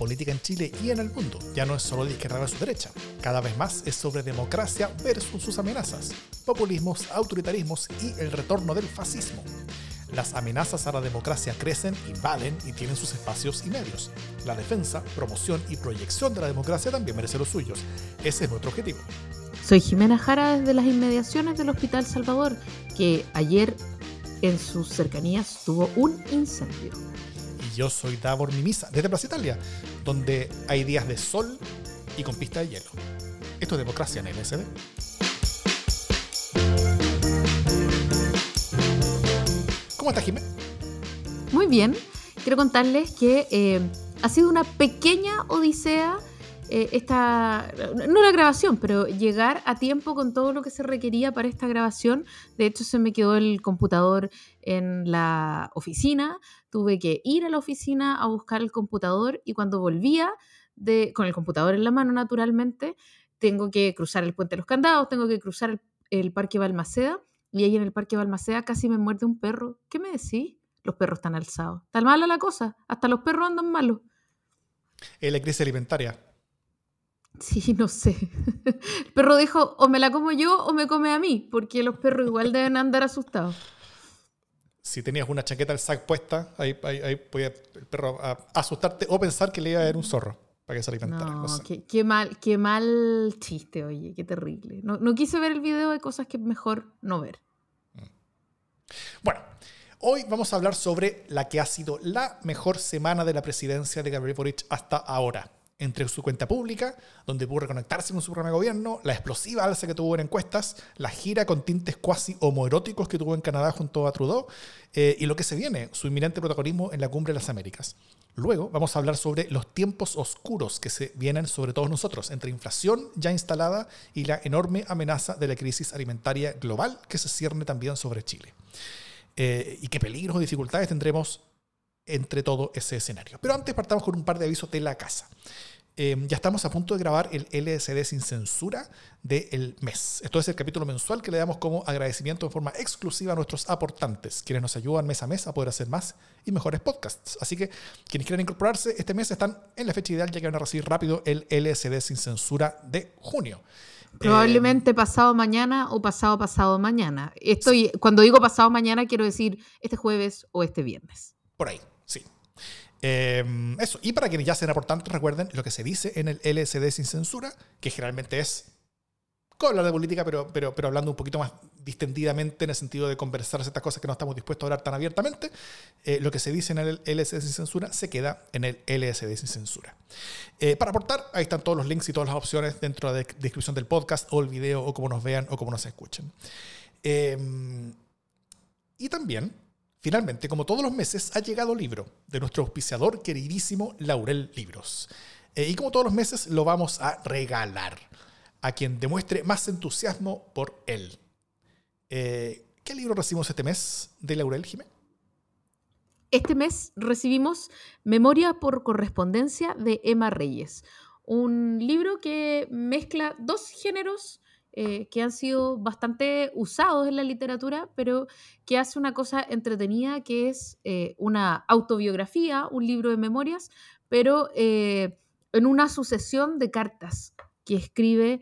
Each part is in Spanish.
política en Chile y en el mundo ya no es solo de izquierda versus derecha. Cada vez más es sobre democracia versus sus amenazas, populismos, autoritarismos y el retorno del fascismo. Las amenazas a la democracia crecen, invaden y tienen sus espacios y medios. La defensa, promoción y proyección de la democracia también merece los suyos. Ese es nuestro objetivo. Soy Jimena Jara desde las inmediaciones del Hospital Salvador, que ayer en sus cercanías tuvo un incendio. Yo soy Davor Mimisa desde Plaza Italia, donde hay días de sol y con pista de hielo. Esto es democracia en el. ¿Cómo estás, Jimena? Muy bien. Quiero contarles que eh, ha sido una pequeña odisea eh, esta, no la grabación, pero llegar a tiempo con todo lo que se requería para esta grabación. De hecho, se me quedó el computador en la oficina, tuve que ir a la oficina a buscar el computador y cuando volvía de, con el computador en la mano, naturalmente, tengo que cruzar el puente de los candados, tengo que cruzar el, parque Balmaceda y ahí en el Parque Balmaceda casi me muerde un perro. ¿Qué me decís? Los perros están alzados. Está mala la cosa. Hasta los perros andan malos. Es la crisis alimentaria. Sí, no sé. El perro dijo, o me la como yo o me come a mí, porque los perros igual deben andar asustados. Si tenías una chaqueta al sac puesta, ahí, ahí, podía el perro asustarte o pensar que le iba a dar un zorro para que se alimentara. No, qué, mal, qué mal chiste, oye, qué terrible. No, no quise ver el video de cosas que es mejor no ver. Mm. Bueno, hoy vamos a hablar sobre la que ha sido la mejor semana de la presidencia de Gabriel Boric hasta ahora entre su cuenta pública, donde pudo reconectarse con su programa de gobierno, la explosiva alza que tuvo en encuestas, la gira con tintes cuasi homoeróticos que tuvo en Canadá junto a Trudeau, eh, y lo que se viene, su inminente protagonismo en la cumbre de las Américas. Luego vamos a hablar sobre los tiempos oscuros que se vienen sobre todos nosotros, entre inflación ya instalada y la enorme amenaza de la crisis alimentaria global que se cierne también sobre Chile. Eh, y qué peligros o dificultades tendremos entre todo ese escenario. Pero antes partamos con un par de avisos de la casa. Em, ya estamos a punto de grabar el LSD sin censura del mes. Esto es el capítulo mensual que le damos como agradecimiento en forma exclusiva a nuestros aportantes, quienes nos ayudan mes a mes a poder hacer más y mejores podcasts. Así que quienes quieran incorporarse este mes están en la fecha ideal ya que van a recibir rápido el LSD sin censura de junio. Probablemente pasado mañana o pasado pasado mañana. Estoy, Cuando digo pasado mañana quiero decir este jueves o este viernes. Por ahí. Em, eso. Y para quienes ya sean aportantes, recuerden lo que se dice en el LSD sin censura, que generalmente es hablar de política, pero, pero, pero hablando un poquito más distendidamente en el sentido de conversar estas cosas que no estamos dispuestos a hablar tan abiertamente. Eh, lo que se dice en el LSD sin censura se queda en el LSD sin censura. Eh, para aportar, ahí están todos los links y todas las opciones dentro de la descripción del podcast o el video o como nos vean o como nos escuchen. Em, y también Finalmente, como todos los meses, ha llegado libro de nuestro auspiciador queridísimo Laurel Libros. Eh, y como todos los meses, lo vamos a regalar a quien demuestre más entusiasmo por él. Eh, ¿Qué libro recibimos este mes de Laurel Jiménez? Este mes recibimos Memoria por correspondencia de Emma Reyes, un libro que mezcla dos géneros eh, que han sido bastante usados en la literatura, pero que hace una cosa entretenida que es eh, una autobiografía, un libro de memorias, pero eh, en una sucesión de cartas que escribe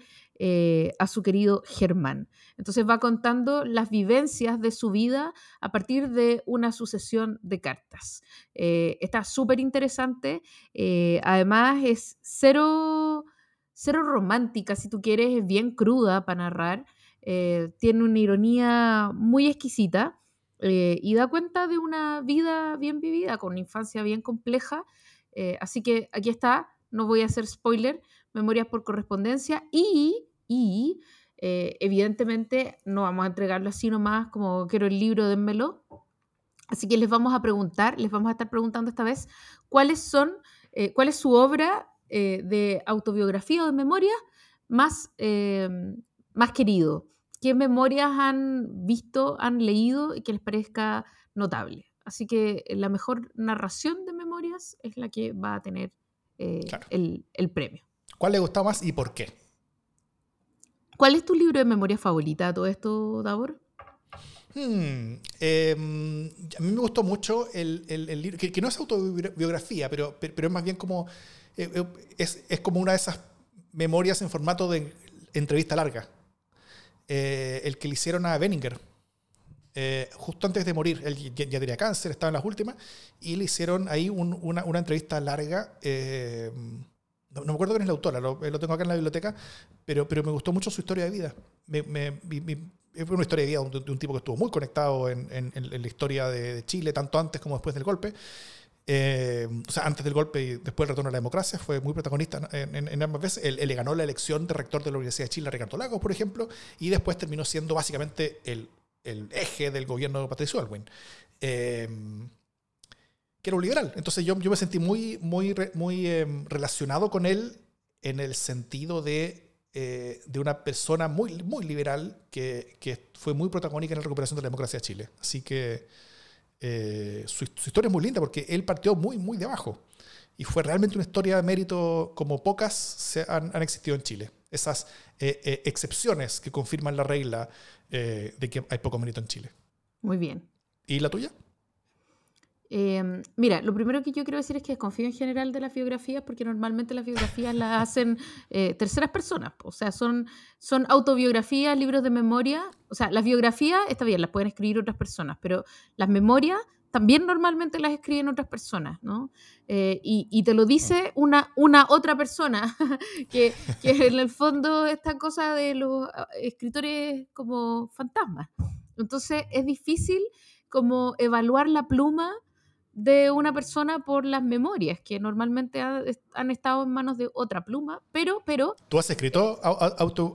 a su querido Germán. Entonces va contando las vivencias de su vida a partir de una sucesión de cartas. está súper interesante. además es cero cero romántica, si tú quieres, es bien cruda para narrar, eh, tiene una ironía muy exquisita eh, y da cuenta de una vida bien vivida, con una infancia bien compleja. Eh, así que aquí está, no voy a hacer spoiler, Memorias por correspondencia y, y evidentemente no vamos a entregarlo así nomás como quiero el libro, dénmelo. Así que les vamos a preguntar, les vamos a estar preguntando esta vez cuáles son, cuál es su obra eh, de autobiografía o de memoria más, eh, más querido? ¿Qué memorias han visto, han leído y que les parezca notable? Así que la mejor narración de memorias es la que va a tener eh, el, el, premio. ¿Cuál le gustó más y por qué? ¿Cuál es tu libro de memoria favorita todo esto, Davor? Hmm, em, a mí me gustó mucho el, libro, que, no es autobiografía, pero, pero, es más bien como, eh, eh, es, es, como una de esas memorias en formato de entrevista larga. Eh, el que le hicieron a Benninger. justo antes de morir, él ya, tenía cáncer, estaba en las últimas, y le hicieron ahí una, una, entrevista larga. No, me acuerdo quién es la autora, lo, tengo acá en la biblioteca, pero, pero me gustó mucho su historia de vida. Me, me, es una historia de vida de, un tipo que estuvo muy conectado en, en, la historia de, Chile, tanto antes como después del golpe. Eh, o sea, antes del golpe y después del retorno a la democracia, fue muy protagonista en, ambas veces. Él, le ganó la elección de rector de la Universidad de Chile Ricardo Lagos, por ejemplo, y después terminó siendo básicamente el, el eje del gobierno de Patricio Alwin. Eh, que era un liberal. Entonces yo, yo me sentí muy, muy, muy em, relacionado con él en el sentido de eh, de una persona muy, muy liberal que, que, fue muy protagónica en la recuperación de la democracia de Chile. Así que eh, su, historia es muy linda porque él partió muy, muy de abajo. Y fue realmente una historia de mérito como pocas se han, han existido en Chile. Esas eh, excepciones que confirman la regla de que hay poco mérito en Chile. Muy bien. ¿Y la tuya? Em, mira, lo primero que yo quiero decir es que desconfío en general de las biografías porque normalmente las biografías las hacen eh, terceras personas. O sea, son, son autobiografías, libros de memoria. O sea, las biografías, está bien, las pueden escribir otras personas, pero las memorias también normalmente las escriben otras personas, ¿no? Eh, y, te lo dice una, una otra persona, que, que en el fondo esta cosa de los ah, escritores como fantasmas. Entonces es difícil como evaluar la pluma de una persona por las memorias, que normalmente han estado en manos de otra pluma, pero... pero ¿Tú has escrito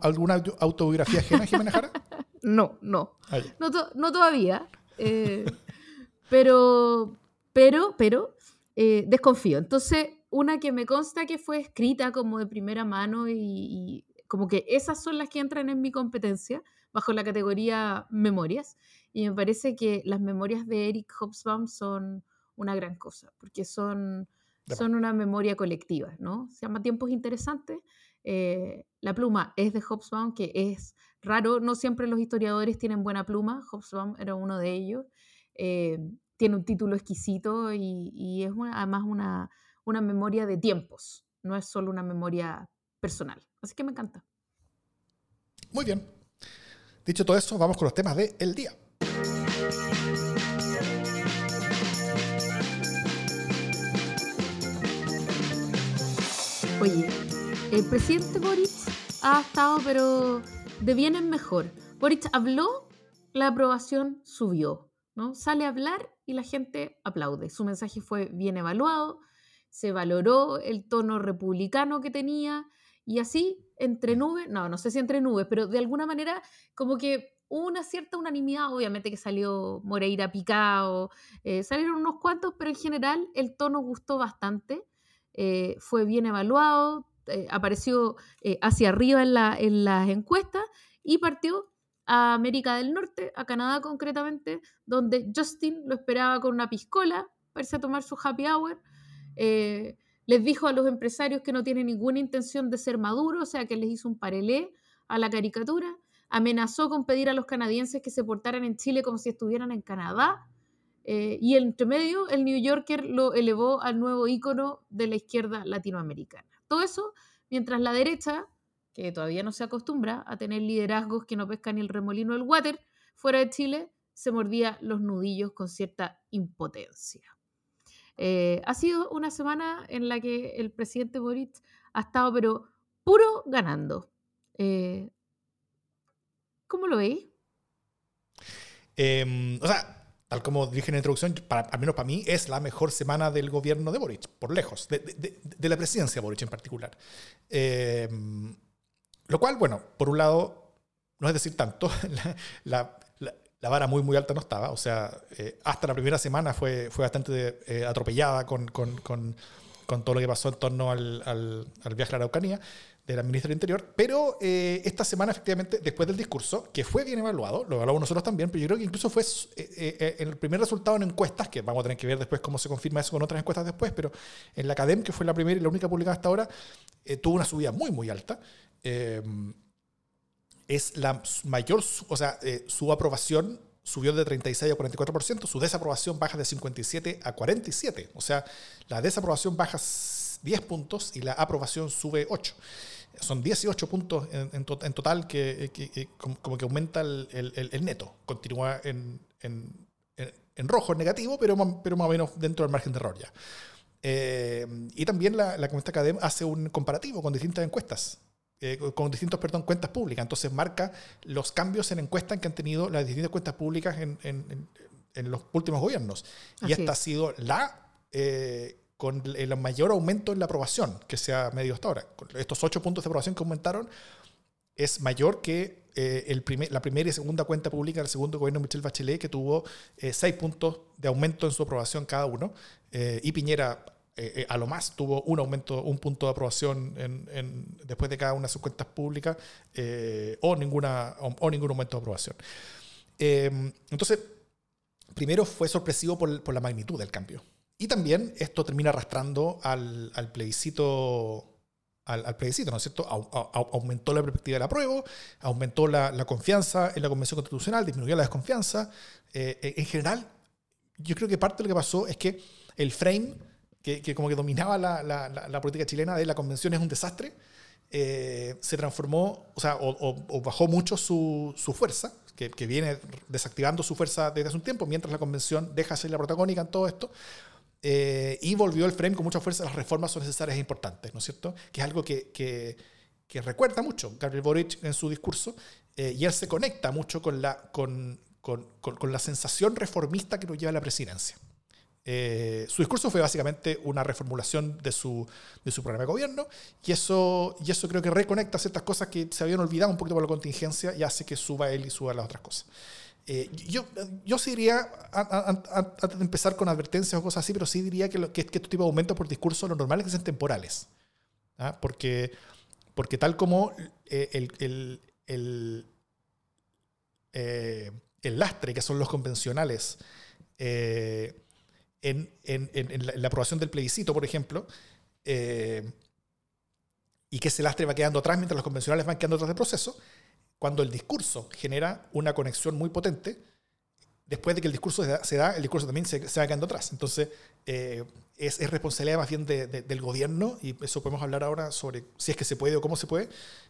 alguna autobiografía ajena, Jimena Jara? no, no. Ah, no, no, todavía. Eh, pero, pero, pero, eh, desconfío. Entonces, una que me consta que fue escrita como de primera mano y, y como que esas son las que entran en mi competencia bajo la categoría memorias. Y me parece que las memorias de Eric Hobsbawm son una gran cosa, porque son, son una memoria colectiva, ¿no? Se llama Tiempos Interesantes. Eh, la pluma es de Hobsbawm, que es raro, no siempre los historiadores tienen buena pluma, Hobsbawm era uno de ellos. Eh, tiene un título exquisito y, es además una, una memoria de tiempos, no es solo una memoria personal. Así que me encanta. Muy bien. Dicho todo eso, vamos con los temas del día. Oye, el presidente Boric ha estado, pero de bien en mejor. Boric habló, la aprobación subió, ¿no? Sale a hablar y la gente aplaude. Su mensaje fue bien evaluado, se valoró el tono republicano que tenía y así, entre nubes, no, no sé si entre nubes, pero de alguna manera como que una cierta unanimidad, obviamente que salió Moreira picado, eh, salieron unos cuantos, pero en general el tono gustó bastante. Eh, fue bien evaluado, eh, apareció eh, hacia arriba en, las encuestas y partió a América del Norte, a Canadá concretamente, donde Justin lo esperaba con una piscola para irse tomar su happy hour. les dijo a los empresarios que no tiene ninguna intención de ser maduro, o sea que les hizo un parelé a la caricatura. Amenazó con pedir a los canadienses que se portaran en Chile como si estuvieran en Canadá. Eh, y entre medio, el New Yorker lo elevó al nuevo ícono de la izquierda latinoamericana. Todo eso mientras la derecha, que todavía no se acostumbra a tener liderazgos que no pescan ni el remolino del water, fuera de Chile, se mordía los nudillos con cierta impotencia. Eh, ha sido una semana en la que el presidente Boric ha estado, pero puro ganando. Eh, ¿Cómo lo veis? Em, o sea, tal como dije en la introducción, para, al menos para mí es la mejor semana del gobierno de Boric, por lejos, de, la presidencia de Boric en particular. Eh, lo cual, bueno, por un lado, no es decir tanto, la, vara muy, muy alta no estaba, o sea, eh, hasta la primera semana fue, fue bastante eh, atropellada con, con, con, con, todo lo que pasó en torno al, al, al viaje a la Araucanía de la ministra del Interior, pero eh, esta semana efectivamente, después del discurso, que fue bien evaluado, lo evaluamos nosotros también, pero yo creo que incluso fue eh, eh, el primer resultado en encuestas, que vamos a tener que ver después cómo se confirma eso con otras encuestas después, pero en la Academ, que fue la primera y la única publicada hasta ahora, tuvo una subida muy, muy alta. es la mayor, o sea, su aprobación subió de 36 a 44%, su desaprobación baja de 57 a 47. O sea, la desaprobación baja 10 puntos y la aprobación sube 8. Son 18 puntos en, total que, como, que aumenta el, neto. Continúa en, en, rojo, en negativo, pero, pero más o menos dentro del margen de error ya. Eh, y también la, la Comisión Academ hace un comparativo con distintas encuestas. Eh, con distintos perdón, cuentas públicas. Entonces marca los cambios en encuestas que han tenido las distintas cuentas públicas en, en, en, los últimos gobiernos. y esta ha sido la eh, con el mayor aumento en la aprobación que se ha medido hasta ahora. Estos ocho puntos de aprobación que aumentaron es mayor que eh, el primer, la primera y segunda cuenta pública del segundo gobierno de Michelle Bachelet, que tuvo seis puntos de aumento en su aprobación cada uno. y Piñera eh, eh, a lo más tuvo un aumento, un punto de aprobación en, después de cada una de sus cuentas públicas eh, o, ninguna, o, ningún aumento de aprobación. Entonces, primero fue sorpresivo por, por, la magnitud del cambio. Y también esto termina arrastrando al, al plebiscito. Al, plebiscito, ¿no es cierto? aumentó la perspectiva del apruebo, aumentó la, la, confianza en la Convención Constitucional, disminuyó la desconfianza. en general, yo creo que parte de lo que pasó es que el frame que, como que dominaba la, la, la, política chilena de la convención es un desastre, eh, se transformó, o sea, o, bajó mucho su, su fuerza, que, que, viene desactivando su fuerza desde hace un tiempo, mientras la convención deja de ser la protagónica en todo esto, eh, y volvió el frame con mucha fuerza, las reformas son necesarias e importantes, ¿no es cierto? Que es algo que, que, que recuerda mucho Gabriel Boric en su discurso, eh, y él se conecta mucho con la, con, con, con la sensación reformista que nos lleva a la presidencia. Eh, su discurso fue básicamente una reformulación de su, de su programa de gobierno y eso, y eso creo que reconecta ciertas cosas que se habían olvidado un poquito por la contingencia y hace que suba él y suba las otras cosas. Eh, yo, yo sí diría, antes de empezar con advertencias o cosas así, pero sí diría que, que, este tipo de aumentos por discurso lo normal es que sean temporales. ¿ah? Porque, porque tal como eh, el, el, el, el, lastre que son los convencionales, eh, en, la, aprobación del plebiscito, por ejemplo, eh, y que ese lastre va quedando atrás mientras los convencionales van quedando atrás del proceso, cuando el discurso genera una conexión muy potente, después de que el discurso se da, el discurso también se, va quedando atrás. Entonces, eh, es, responsabilidad más bien del gobierno, y eso podemos hablar ahora sobre si es que se puede o cómo se puede,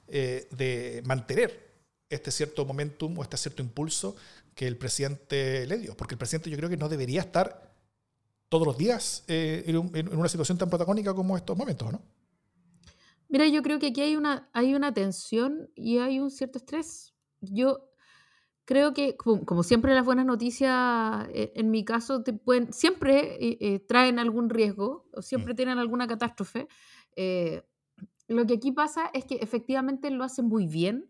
eh, de mantener este cierto momentum o este cierto impulso que el presidente le dio. Porque el presidente yo creo que no debería estar todos los días eh, en, una situación tan protagónica como estos momentos, ¿no? Mira, yo creo que aquí hay una, hay una tensión y hay un cierto estrés. Yo creo que, como, siempre, las buenas noticias, eh, en mi caso, te pueden, siempre eh, traen algún riesgo o siempre mm. tienen alguna catástrofe. lo que aquí pasa es que efectivamente lo hace muy bien,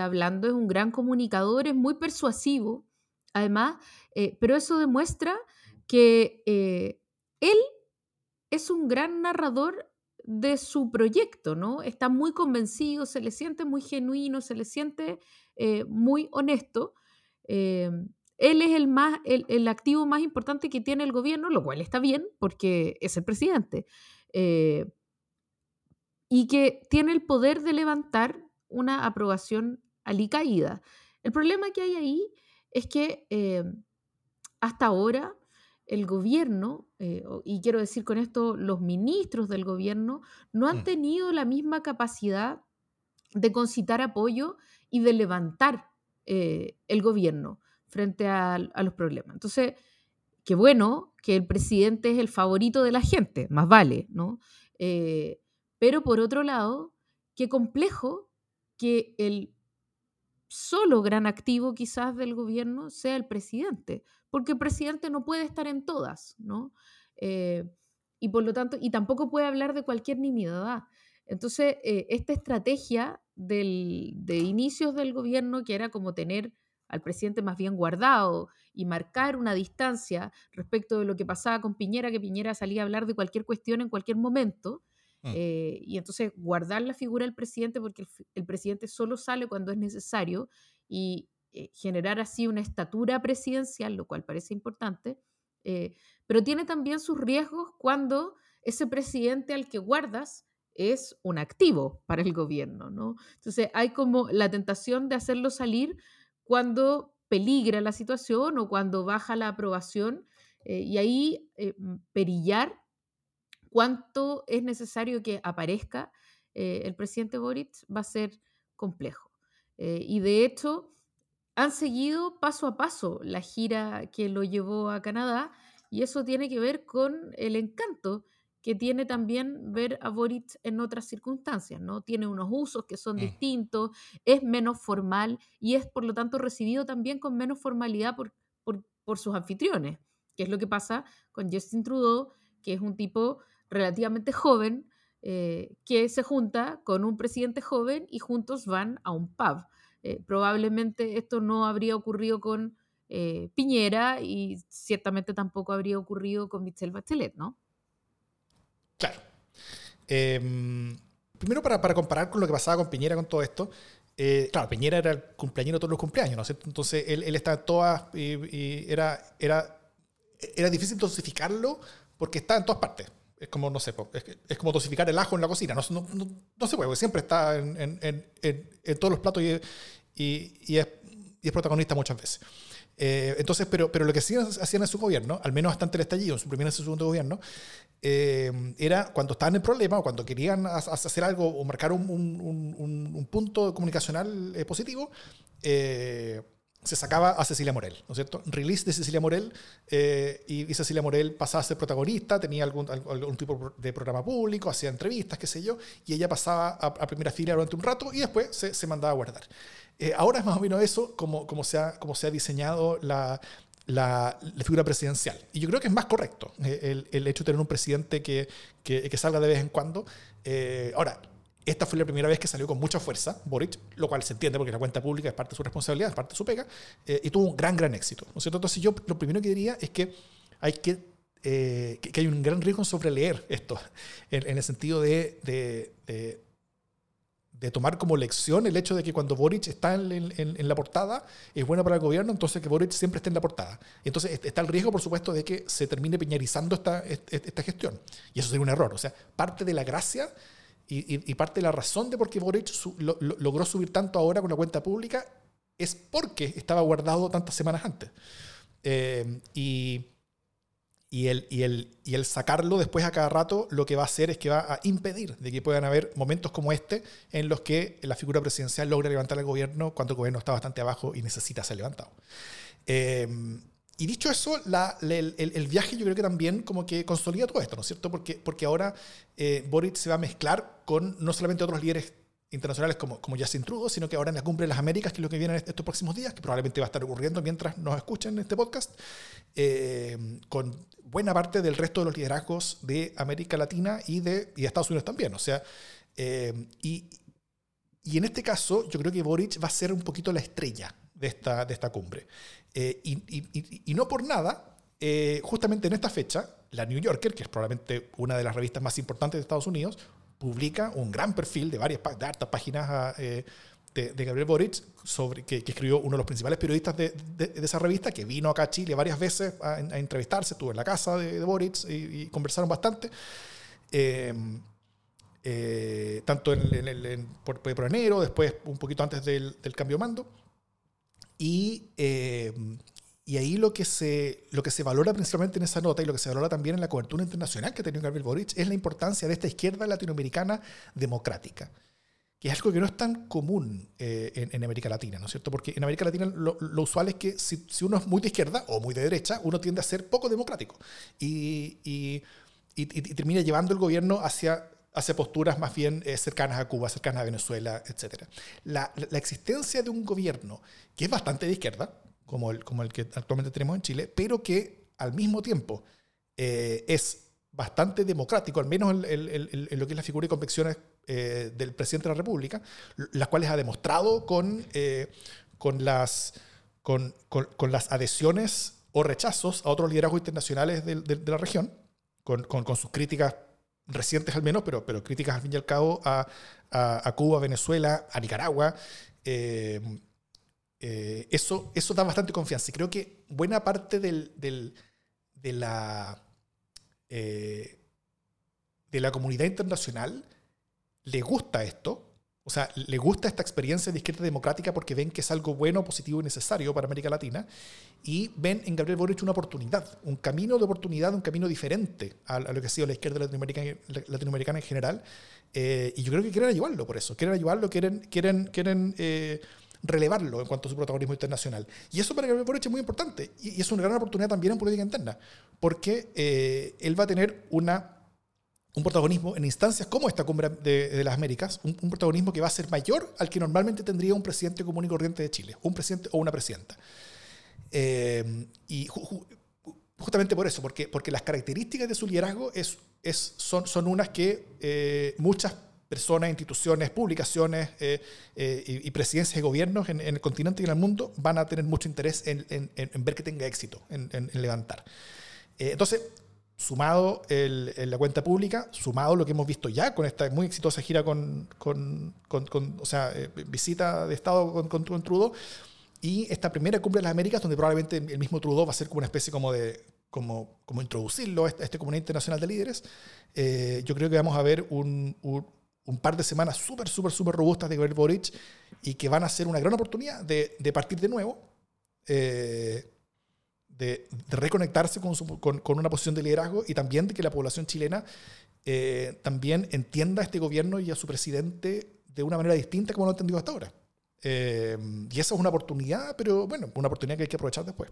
hablando, es un gran comunicador, es muy persuasivo, además, pero eso demuestra que eh, él es un gran narrador de su proyecto, ¿no? Está muy convencido, se le siente muy genuino, se le siente eh, muy honesto. Eh, él es el, más, el, activo más importante que tiene el gobierno, lo cual está bien porque es el presidente. y que tiene el poder de levantar una aprobación alicaída. El problema que hay ahí es que hasta ahora el gobierno, eh, y quiero decir con esto, los ministros del gobierno, no han mm. tenido la misma capacidad de concitar apoyo y de levantar eh, el gobierno frente a, los problemas. Entonces, qué bueno que el presidente es el favorito de la gente, más vale, ¿no? Eh, pero por otro lado, qué complejo que el solo gran activo quizás del gobierno sea el presidente, porque el presidente no puede estar en todas, ¿no? Eh, y por lo tanto, y tampoco puede hablar de cualquier nimiedad. Entonces, eh, esta estrategia del, de inicios del gobierno, que era como tener al presidente más bien guardado y marcar una distancia respecto de lo que pasaba con Piñera, que Piñera salía a hablar de cualquier cuestión en cualquier momento, Mm. Eh, y entonces guardar la figura del presidente porque el, presidente solo sale cuando es necesario y eh, generar así una estatura presidencial, lo cual parece importante, eh, pero tiene también sus riesgos cuando ese presidente al que guardas es un activo para el gobierno, ¿no? Entonces hay como la tentación de hacerlo salir cuando peligra la situación o cuando baja la aprobación eh, y ahí perillar cuánto es necesario que aparezca el presidente Boric va a ser complejo. y de hecho, han seguido paso a paso la gira que lo llevó a Canadá y eso tiene que ver con el encanto que tiene también ver a Boric en otras circunstancias, ¿no? Tiene unos usos que son mm. distintos, es menos formal y es por lo tanto recibido también con menos formalidad por, por, sus anfitriones, que es lo que pasa con Justin Trudeau, que es un tipo relativamente joven, eh, que se junta con un presidente joven y juntos van a un pub. Eh, probablemente esto no habría ocurrido con eh, Piñera y ciertamente tampoco habría ocurrido con Michelle Bachelet, ¿no? Claro. Em, primero, para, para, comparar con lo que pasaba con Piñera con todo esto, eh, claro, Piñera era el cumpleaños de todos los cumpleaños, ¿no es cierto? Entonces él, estaba todas y, era, era, era difícil dosificarlo porque estaba en todas partes. Es como, no sé, es, es, como dosificar el ajo en la cocina. No, no, no, se puede, porque siempre está en, en, en, en todos los platos y, y, y, es, y es protagonista muchas veces. Eh, entonces, pero, pero lo que sí hacían en su gobierno, al menos hasta antes del estallido, en su primer y segundo gobierno, eh, era cuando estaban en problema o cuando querían hacer algo o marcar un, un, un, punto comunicacional eh, positivo, se sacaba a Cecilia Morel, ¿no es cierto? Release de Cecilia Morel y, Cecilia Morel pasaba a ser protagonista, tenía algún, tipo de programa público, hacía entrevistas, qué sé yo, y ella pasaba a, primera fila durante un rato y después se, se mandaba a guardar. Eh, ahora es más o menos eso como, como, se, ha, como se ha diseñado la, la, figura presidencial. Y yo creo que es más correcto eh, el, el, hecho de tener un presidente que, que, salga de vez en cuando. Eh, ahora, esta fue la primera vez que salió con mucha fuerza Boric, lo cual se entiende porque la cuenta pública es parte de su responsabilidad, es parte de su pega, y tuvo un gran, gran éxito. ¿no es cierto? Entonces yo lo primero que diría es que hay que, que, hay un gran riesgo en sobreleer esto, en, en el sentido de, de de tomar como lección el hecho de que cuando Boric está en, la portada es bueno para el gobierno, entonces que Boric siempre esté en la portada. Entonces está el riesgo, por supuesto, de que se termine piñarizando esta, esta, gestión. Y eso sería un error. O sea, parte de la gracia y, parte de la razón de por qué Boric logró subir tanto ahora con la cuenta pública es porque estaba guardado tantas semanas antes. Eh, y el sacarlo después a cada rato lo que va a hacer es que va a impedir de que puedan haber momentos como este en los que la figura presidencial logra levantar al gobierno cuando el gobierno está bastante abajo y necesita ser levantado. Eh, y dicho eso, la, el, el, viaje yo creo que también como que consolida todo esto, ¿no es cierto? Porque, porque ahora eh, Boric se va a mezclar con no solamente otros líderes internacionales como, como Justin Trudeau, sino que ahora en la Cumbre de las Américas, que es lo que viene estos próximos días, que probablemente va a estar ocurriendo mientras nos escuchen en este podcast, eh, con buena parte del resto de los liderazgos de América Latina y de, y Estados Unidos también. O sea, eh, y, y, en este caso yo creo que Boric va a ser un poquito la estrella de esta, de esta cumbre. Eh, y, y, y, no por nada, justamente en esta fecha, la New Yorker, que es probablemente una de las revistas más importantes de Estados Unidos, publica un gran perfil de varias de hartas páginas ah, eh, de, Gabriel Boric, sobre, que, escribió uno de los principales periodistas de, esa revista, que vino acá a Chile varias veces a, entrevistarse, estuvo en la casa de, Boric y, conversaron bastante. Em, eh, tanto en, el, por, por, enero, después un poquito antes del, del cambio de mando. Y em, y ahí lo que, se, lo que se valora principalmente en esa nota y lo que se valora también en la cobertura internacional que ha tenido Gabriel Boric es la importancia de esta izquierda latinoamericana democrática, que es algo que no es tan común eh, en, América Latina, ¿no es cierto? Porque en América Latina lo, usual es que si, si, uno es muy de izquierda o muy de derecha, uno tiende a ser poco democrático y, y, y, termina llevando el gobierno hacia hacia posturas más bien eh, cercanas a Cuba, cercanas a Venezuela, etc. La, la, existencia de un gobierno que es bastante de izquierda, como el, como el que actualmente tenemos en Chile, pero que al mismo tiempo eh, es bastante democrático, al menos en, lo que es la figura y convicciones eh, del presidente de la República, las cuales ha demostrado con, eh, con, las, con, con, las adhesiones o rechazos a otros liderazgos internacionales de, de, la región, con, sus críticas recientes al menos, pero, pero críticas al fin y al cabo a, a, a Cuba, Venezuela, a Nicaragua. Eh, eso, eso da bastante confianza. Y creo que buena parte del, de, la, eh, de la comunidad internacional le gusta esto, O sea, le gusta esta experiencia de izquierda democrática porque ven que es algo bueno, positivo y necesario para América Latina. Y ven en Gabriel Boric una oportunidad, un camino de oportunidad, un camino diferente a, lo que ha sido la izquierda latinoamericana, latinoamericana en general. Eh, y yo creo que quieren ayudarlo por eso. Quieren ayudarlo, quieren, quieren, quieren eh, relevarlo en cuanto a su protagonismo internacional. Y eso para Gabriel Boric es muy importante. Y, es una gran oportunidad también en política interna. Porque eh, él va a tener una un protagonismo en instancias como esta cumbre de, las Américas, un, protagonismo que va a ser mayor al que normalmente tendría un presidente común y corriente de Chile, un presidente o una presidenta. Eh, y justamente por eso, porque, porque las características de su liderazgo es, es, son, son unas que eh, muchas personas, instituciones, publicaciones eh, y, presidencias de gobiernos en, el continente y en el mundo van a tener mucho interés en, en ver que tenga éxito, en, levantar. entonces, sumado el, la cuenta pública, sumado lo que hemos visto ya con esta muy exitosa gira con, con, o sea, eh, visita de Estado con, Trudeau, y esta primera cumbre de las Américas, donde probablemente el mismo Trudeau va a ser como una especie como de como, como introducirlo a este, este comunidad internacional de líderes, eh, yo creo que vamos a ver un, un, par de semanas súper, súper, súper robustas de Gabriel Boric y que van a ser una gran oportunidad de, de partir de nuevo. Eh, de, reconectarse con, con, una posición de liderazgo y también de que la población chilena eh, también entienda a este gobierno y a su presidente de una manera distinta como lo ha entendido hasta ahora. Eh, y esa es una oportunidad, pero bueno, una oportunidad que hay que aprovechar después.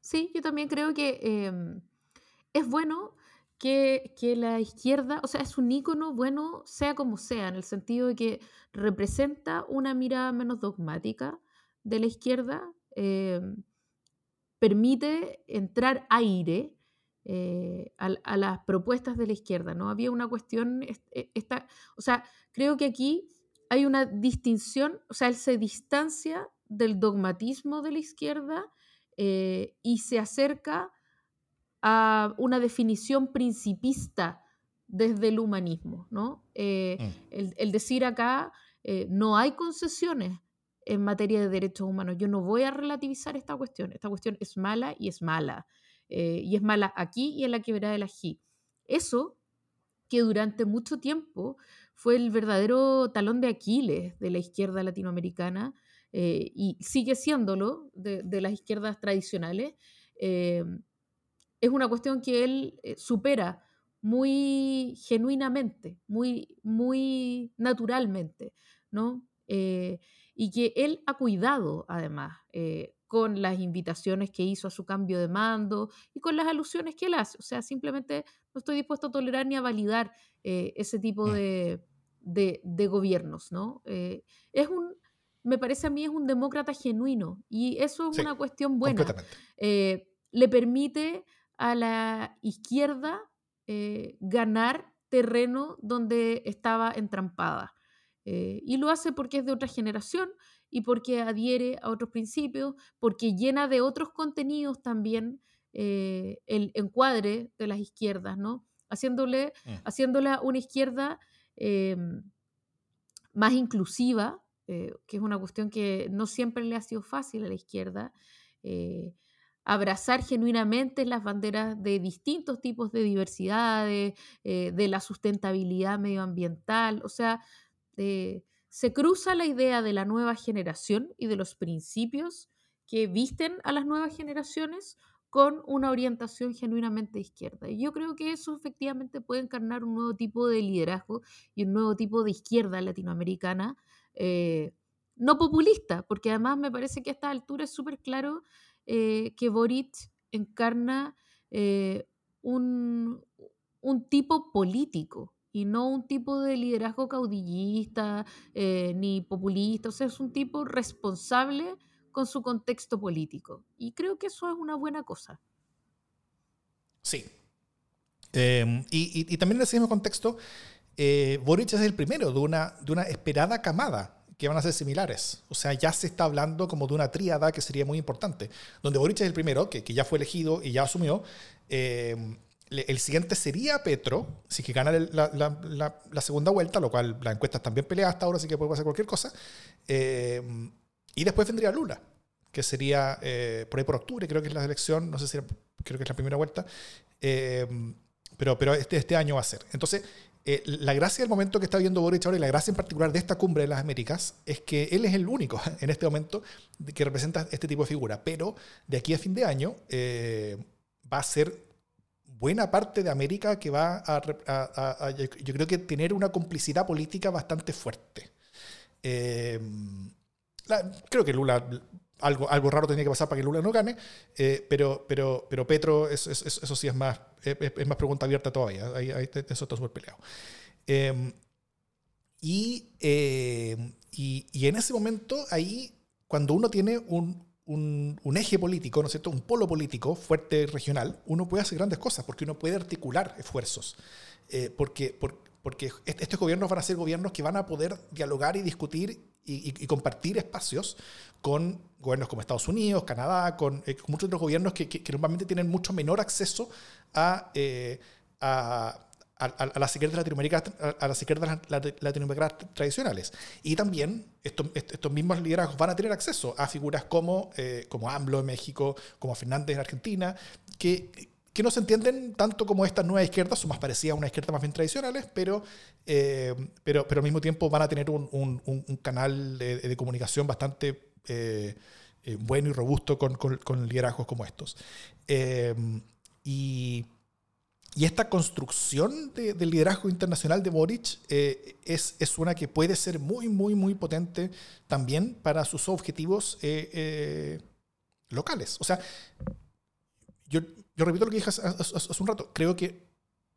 Sí, yo también creo que em, es bueno que, que, la izquierda, o sea, es un ícono bueno, sea como sea, en el sentido de que representa una mirada menos dogmática de la izquierda. Eh, permite entrar aire eh, a, las propuestas de la izquierda, ¿no? Había una cuestión, e, esta, o sea, creo que aquí hay una distinción, o sea, él se distancia del dogmatismo de la izquierda eh, y se acerca a una definición principista desde el humanismo, ¿no? Eh, mm. el, decir acá, no hay concesiones, en materia de derechos humanos. Yo no voy a relativizar esta cuestión. Esta cuestión es mala y es mala. Eh, y es mala aquí y en la quebrada del ají. Eso que durante mucho tiempo fue el verdadero talón de Aquiles de la izquierda latinoamericana eh, y sigue siéndolo de, las izquierdas tradicionales, eh, es una cuestión que él supera muy genuinamente, muy, muy naturalmente, ¿no? Y que él ha cuidado además eh, con las invitaciones que hizo a su cambio de mando y con las alusiones que él hace. O sea, simplemente no estoy dispuesto a tolerar ni a validar eh, ese tipo mm. de, de, gobiernos, ¿no? Eh, es un, me parece a mí, es un demócrata genuino y eso es una cuestión buena. le permite a la izquierda ganar terreno donde estaba entrampada. Eh, y lo hace porque es de otra generación y porque adhiere a otros principios, porque llena de otros contenidos también eh, el encuadre de las izquierdas, ¿no? Haciéndole, mm. haciéndola una izquierda em, más inclusiva, eh, que es una cuestión que no siempre le ha sido fácil a la izquierda, abrazar genuinamente las banderas de distintos tipos de diversidades, de la sustentabilidad medioambiental, o sea, eh, se cruza la idea de la nueva generación y de los principios que visten a las nuevas generaciones con una orientación genuinamente izquierda. Y yo creo que eso efectivamente puede encarnar un nuevo tipo de liderazgo y un nuevo tipo de izquierda latinoamericana, eh, no populista, porque además me parece que a esta altura es súper claro eh, que Boric encarna un, un tipo político y no un tipo de liderazgo caudillista eh, ni populista, o sea, es un tipo responsable con su contexto político. Y creo que eso es una buena cosa. Sí. Em, y, también en ese mismo contexto, eh, Boric es el primero de una, de una esperada camada que van a ser similares. O sea, ya se está hablando como de una tríada que sería muy importante, donde Boric es el primero, que, que ya fue elegido y ya asumió. Eh, el siguiente sería Petro, si que gana la, segunda vuelta, lo cual la encuesta está bien peleada hasta ahora, así que puede pasar cualquier cosa. Eh, y después vendría Lula, que sería eh, por ahí por octubre, creo que es la elección, no sé si creo que es la primera vuelta, eh, pero, este, este año va a ser. Entonces, la gracia del momento que está viendo Boric ahora y la gracia en particular de esta cumbre de las Américas es que él es el único en este momento que representa este tipo de figura. Pero de aquí a fin de año va a ser buena parte de América que va a, yo creo que tener una complicidad política bastante fuerte. Eh, creo que Lula algo, algo raro tenía que pasar para que Lula no gane, eh, pero, pero, pero Petro, eso, sí es más, es, más pregunta abierta todavía, ahí, eso está súper peleado. Em, y, em, y, y, en ese momento, ahí, cuando uno tiene un, un, eje político, ¿no es cierto? Un polo político fuerte regional, uno puede hacer grandes cosas, porque uno puede articular esfuerzos. Eh, porque, porque estos gobiernos van a ser gobiernos que van a poder dialogar y discutir y, compartir espacios con gobiernos como Estados Unidos, Canadá, con, eh, muchos otros gobiernos que, normalmente tienen mucho menor acceso a, eh, a, a, las izquierdas latinoamericanas, a las izquierdas latinoamericanas tradicionales. Y también estos, estos mismos liderazgos van a tener acceso a figuras como, eh, como AMLO en México, como Fernández en Argentina, que que no se entienden tanto como estas nuevas izquierdas, son más parecidas a una izquierda más bien tradicionales, pero, eh, pero, pero al mismo tiempo van a tener un, un, canal de, comunicación bastante eh, eh, bueno y robusto con, con, liderazgos como estos. y, y, esta construcción de, del liderazgo internacional de Boric es, es, una que puede ser muy, muy, muy potente también para sus objetivos locales. O sea, yo, yo repito lo que dije hace, un rato, creo que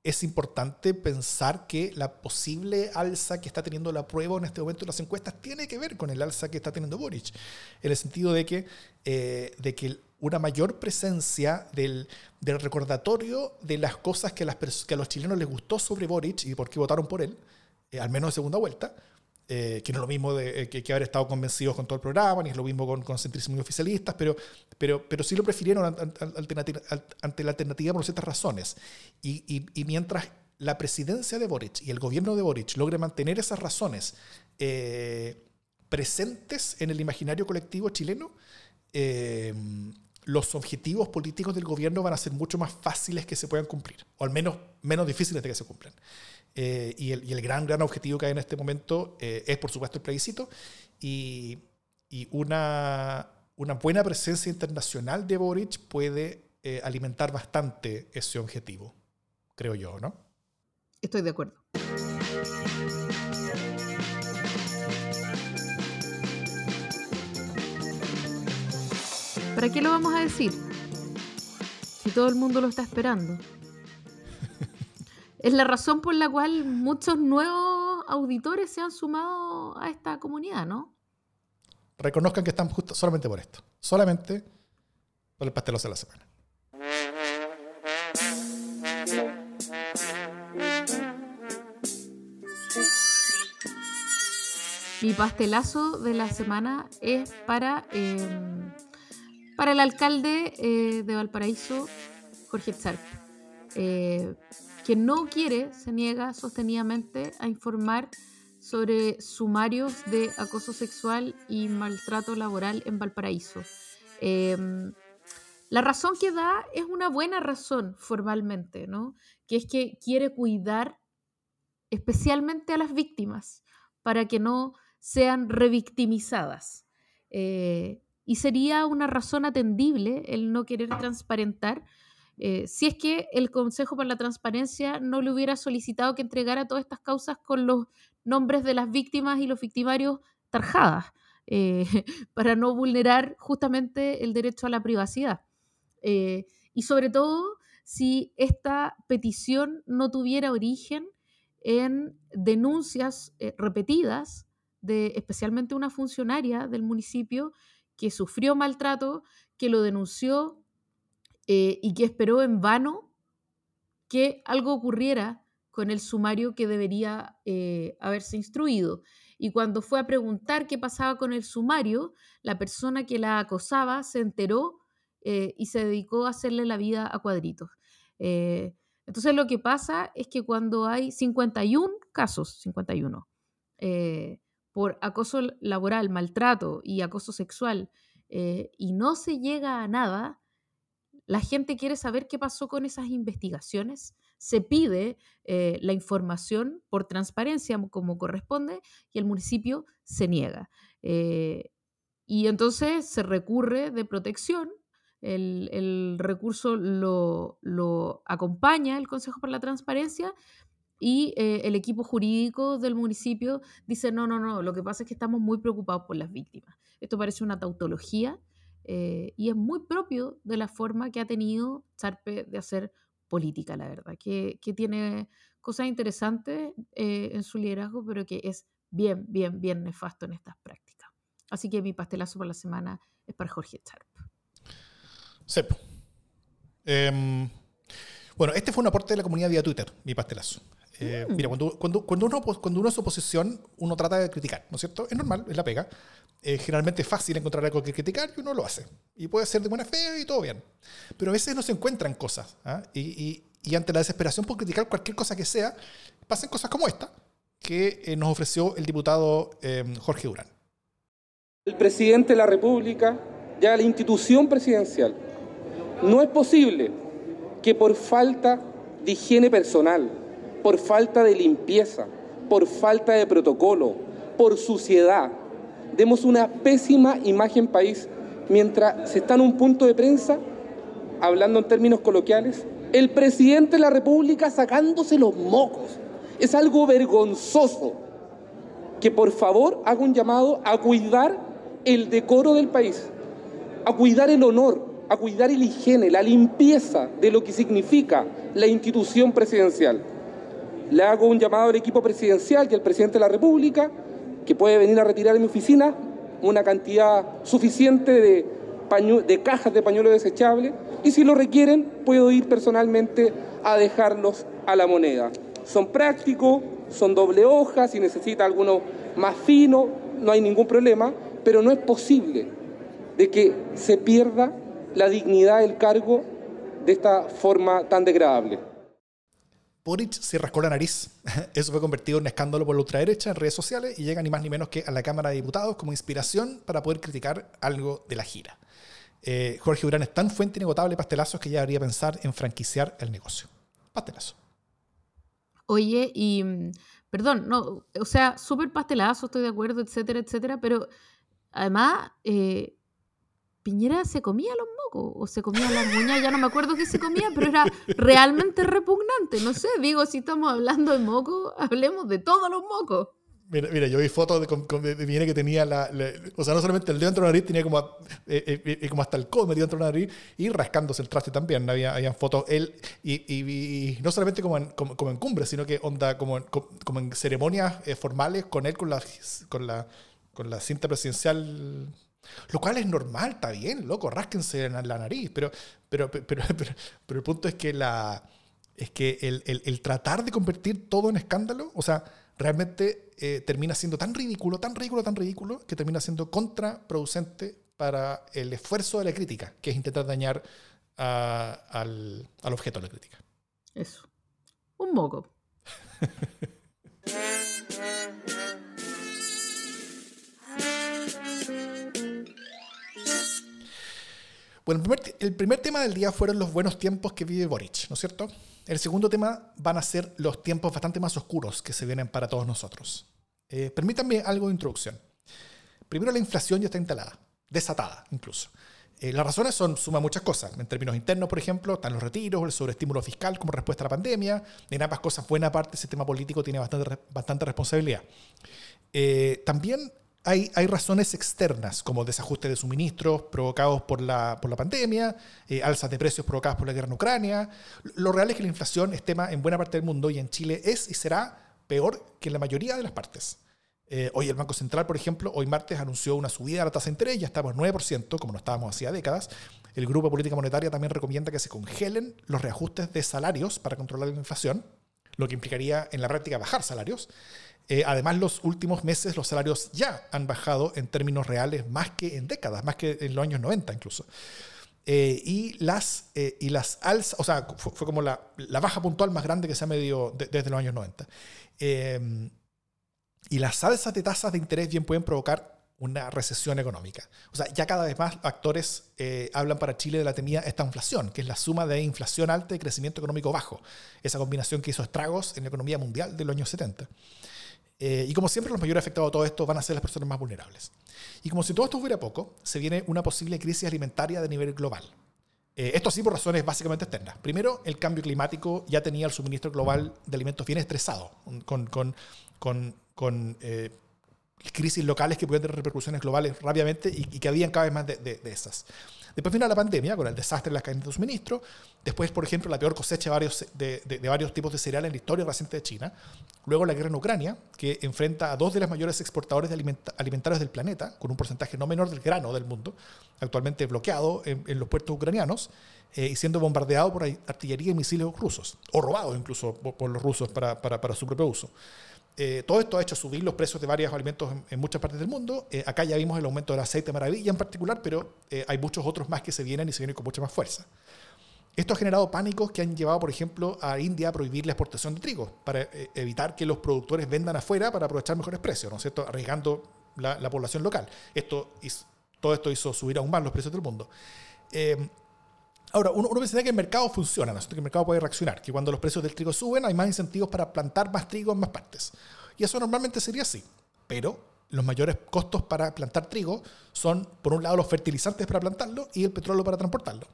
es importante pensar que la posible alza que está teniendo la prueba en este momento en las encuestas tiene que ver con el alza que está teniendo Boric, en el sentido de que, eh, de que una mayor presencia del, del, recordatorio de las cosas que, las, que, a los chilenos les gustó sobre Boric y por qué votaron por él, eh, al menos de segunda vuelta, eh, que no es lo mismo de, eh, que, haber estado convencidos con todo el programa, ni es lo mismo con, con sentirse muy oficialistas, pero, pero, pero sí lo prefirieron ante, la alternativa por ciertas razones. Y, y, mientras la presidencia de Boric y el gobierno de Boric logre mantener esas razones presentes en el imaginario colectivo chileno, los objetivos políticos del gobierno van a ser mucho más fáciles que se puedan cumplir, o al menos menos difíciles de que se cumplan. Eh, y, el, gran, gran objetivo que hay en este momento eh, es, por supuesto, el plebiscito y, una buena presencia internacional de Boric puede eh, alimentar bastante ese objetivo, creo yo, ¿no? Estoy de acuerdo. ¿Para qué lo vamos a decir? Si todo el mundo lo está esperando es la razón por la cual muchos nuevos auditores se han sumado a esta comunidad, ¿no? Reconozcan que están justo solamente por esto. Solamente por el pastelazo de la semana. Mi pastelazo de la semana es para, em, para el alcalde eh, de Valparaíso, Jorge Tzarp. Eh, que no quiere, se niega sostenidamente a informar sobre sumarios de acoso sexual y maltrato laboral en Valparaíso. Em, la razón que da es una buena razón formalmente, ¿no? Que es que quiere cuidar especialmente a las víctimas para que no sean revictimizadas. Eh, y sería una razón atendible el no querer transparentar eh, si es que el Consejo para la Transparencia no le hubiera solicitado que entregara todas estas causas con los nombres de las víctimas y los victimarios tarjadas, eh, para no vulnerar justamente el derecho a la privacidad. Eh, y sobre todo, si esta petición no tuviera origen en denuncias repetidas de especialmente una funcionaria del municipio que sufrió maltrato, que lo denunció eh, y que esperó en vano que algo ocurriera con el sumario que debería eh, haberse instruido. Y cuando fue a preguntar qué pasaba con el sumario, la persona que la acosaba se enteró eh, y se dedicó a hacerle la vida a cuadritos. entonces lo que pasa es que cuando hay 51 casos, 51, por acoso laboral, maltrato y acoso sexual, y no se llega a nada, la gente quiere saber qué pasó con esas investigaciones, se pide eh, la información por transparencia como corresponde y el municipio se niega. Eh, y entonces se recurre de protección el, recurso lo, acompaña el Consejo para la Transparencia y eh, el equipo jurídico del municipio dice, no, no, no, lo que pasa es que estamos muy preocupados por las víctimas. Esto parece una tautología eh, y es muy propio de la forma que ha tenido Charpe de hacer política, la verdad, que, tiene cosas interesantes eh, en su liderazgo, pero que es bien, bien, bien nefasto en estas prácticas. Así que mi pastelazo por la semana es para Jorge Charpe. Sepo. Em, bueno, este fue un aporte de la comunidad vía Twitter, mi pastelazo. Eh, mm. Mira, cuando, cuando, cuando, uno, cuando uno es oposición, uno trata de criticar, ¿no es cierto? Es normal, es la pega. Eh, generalmente es fácil encontrar algo que criticar y uno lo hace. Y puede ser de buena fe y todo bien. Pero a veces no se encuentran cosas. ¿ah? Y, y, y, ante la desesperación por criticar cualquier cosa que sea, pasan cosas como esta que eh, nos ofreció el diputado em, Jorge Durán. El presidente de la República, ya la institución presidencial, no es posible que por falta de higiene personal, por falta de limpieza, por falta de protocolo, por suciedad, demos una pésima imagen país mientras se está en un punto de prensa, hablando en términos coloquiales, el presidente de la República sacándose los mocos. Es algo vergonzoso que por favor haga un llamado a cuidar el decoro del país, a cuidar el honor, a cuidar la higiene, la limpieza de lo que significa la institución presidencial. Le hago un llamado al equipo presidencial y al presidente de la República, que puede venir a retirar en mi oficina una cantidad suficiente de, cajas de pañuelo desechable y si lo requieren puedo ir personalmente a dejarlos a la moneda. Son prácticos, son doble hoja, si necesita alguno más fino, no hay ningún problema, pero no es posible de que se pierda la dignidad del cargo de esta forma tan degradable. Boric se rascó la nariz. Eso fue convertido en escándalo por la ultraderecha en redes sociales y llega ni más ni menos que a la Cámara de Diputados como inspiración para poder criticar algo de la gira. Eh, Jorge Durán es tan fuente inagotable de pastelazos que ya debería pensar en franquiciar el negocio. Pastelazo. Oye, y mm, perdón, no, o sea, súper pastelazo, estoy de acuerdo, etcétera, etcétera, pero además, eh, Piñera se comía los mocos o se comía las muñas, ya no me acuerdo qué se comía, pero era realmente repugnante. No sé, digo, si estamos hablando de moco, hablemos de todos los mocos. Mira, mira, yo vi fotos de, de, que tenía la, O sea, no solamente el dedo dentro de la nariz, tenía como, eh, eh, eh, como hasta el codo metido dentro de la nariz y rascándose el traste también. Había, había fotos él y, no solamente como en, como, en cumbre, sino que onda como como en ceremonias formales con él con la, con la, con la cinta presidencial lo cual es normal, está bien, loco, rásquense en la nariz. Pero, pero, pero, pero, pero el punto es que, la, es que el, el, tratar de convertir todo en escándalo, o sea, realmente eh, termina siendo tan ridículo, tan ridículo, tan ridículo, que termina siendo contraproducente para el esfuerzo de la crítica, que es intentar dañar al, al objeto de la crítica. Eso. Un moco. Bueno, el primer, tema del día fueron los buenos tiempos que vive Boric, ¿no es cierto? El segundo tema van a ser los tiempos bastante más oscuros que se vienen para todos nosotros. Eh, permítanme algo de introducción. Primero, la inflación ya está instalada, desatada incluso. Eh, las razones son suma muchas cosas. En términos internos, por ejemplo, están los retiros, el sobreestímulo fiscal como respuesta a la pandemia. En ambas cosas, buena parte del sistema político tiene bastante, bastante responsabilidad. Eh, también hay, razones externas, como desajuste de suministros provocados por la, por la pandemia, eh, alzas de precios provocadas por la guerra en Ucrania. Lo real es que la inflación es tema en buena parte del mundo y en Chile es y será peor que en la mayoría de las partes. Eh, hoy el Banco Central, por ejemplo, hoy martes anunció una subida de la tasa de interés, ya estamos en 9%, como no estábamos hacía décadas. El Grupo de Política Monetaria también recomienda que se congelen los reajustes de salarios para controlar la inflación, lo que implicaría en la práctica bajar salarios. Eh, además, los últimos meses los salarios ya han bajado en términos reales más que en décadas, más que en los años 90 incluso. Eh, y, las, eh, y las alzas, o sea, fue, como la, la, baja puntual más grande que se ha medido desde los años 90. Em, y las alzas de tasas de interés bien pueden provocar una recesión económica. O sea, ya cada vez más actores eh, hablan para Chile de la temida esta inflación, que es la suma de inflación alta y crecimiento económico bajo. Esa combinación que hizo estragos en la economía mundial de los años 70. Eh, y como siempre, los mayores afectados de todo esto van a ser las personas más vulnerables. Y como si todo esto fuera poco, se viene una posible crisis alimentaria de nivel global. Eh, esto sí por razones básicamente externas. Primero, el cambio climático ya tenía el suministro global de alimentos bien estresado, con, con, con, con eh, crisis locales que pueden tener repercusiones globales rápidamente y, que habían cada vez más de, de, esas. Después vino la pandemia con el desastre de las cadenas de suministro. Después, por ejemplo, la peor cosecha de varios, de, de, varios tipos de cereales en la historia reciente de China. Luego la guerra en Ucrania, que enfrenta a dos de los mayores exportadores de alimentarios del planeta, con un porcentaje no menor del grano del mundo, actualmente bloqueado en, los puertos ucranianos eh, y siendo bombardeado por artillería y misiles rusos, o robado incluso por, los rusos para, para, para su propio uso. Eh, todo esto ha hecho subir los precios de varios alimentos en, muchas partes del mundo. Eh, acá ya vimos el aumento del aceite maravilla en particular, pero eh, hay muchos otros más que se vienen y se vienen con mucha más fuerza. Esto ha generado pánicos que han llevado, por ejemplo, a India a prohibir la exportación de trigo para evitar que los productores vendan afuera para aprovechar mejores precios, ¿no es cierto? Arriesgando la, población local. Esto, todo esto hizo subir aún más los precios del mundo. Ahora, uno, uno pensaría que el mercado funciona, que el mercado puede reaccionar, que cuando los precios del trigo suben hay más incentivos para plantar más trigo en más partes. Y eso normalmente sería así. Pero los mayores costos para plantar trigo son, por un lado, los fertilizantes para plantarlo y el petróleo para transportarlo.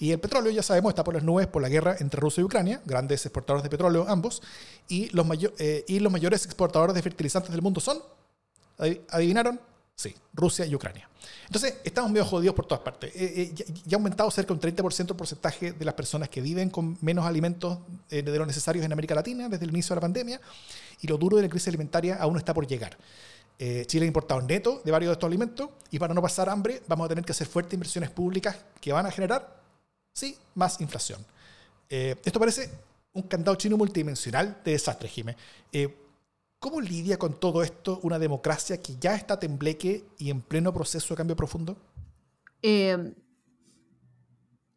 Y el petróleo, ya sabemos, está por las nubes por la guerra entre Rusia y Ucrania, grandes exportadores de petróleo ambos, y los, eh, y los mayores exportadores de fertilizantes del mundo son, adivinaron, Sí, Rusia y Ucrania. Entonces, estamos medio jodidos por todas partes. Eh, eh, ya, ha aumentado cerca de un 30% el porcentaje de las personas que viven con menos alimentos eh, de los necesarios en América Latina desde el inicio de la pandemia, y lo duro de la crisis alimentaria aún está por llegar. Chile ha importado neto de varios de estos alimentos, y para no pasar hambre, vamos a tener que hacer fuertes inversiones públicas que van a generar, sí, más inflación. esto parece un candado chino multidimensional de desastre, Jimé. ¿Cómo lidia con todo esto una democracia que ya está tembleque y en pleno proceso de cambio profundo? Eh,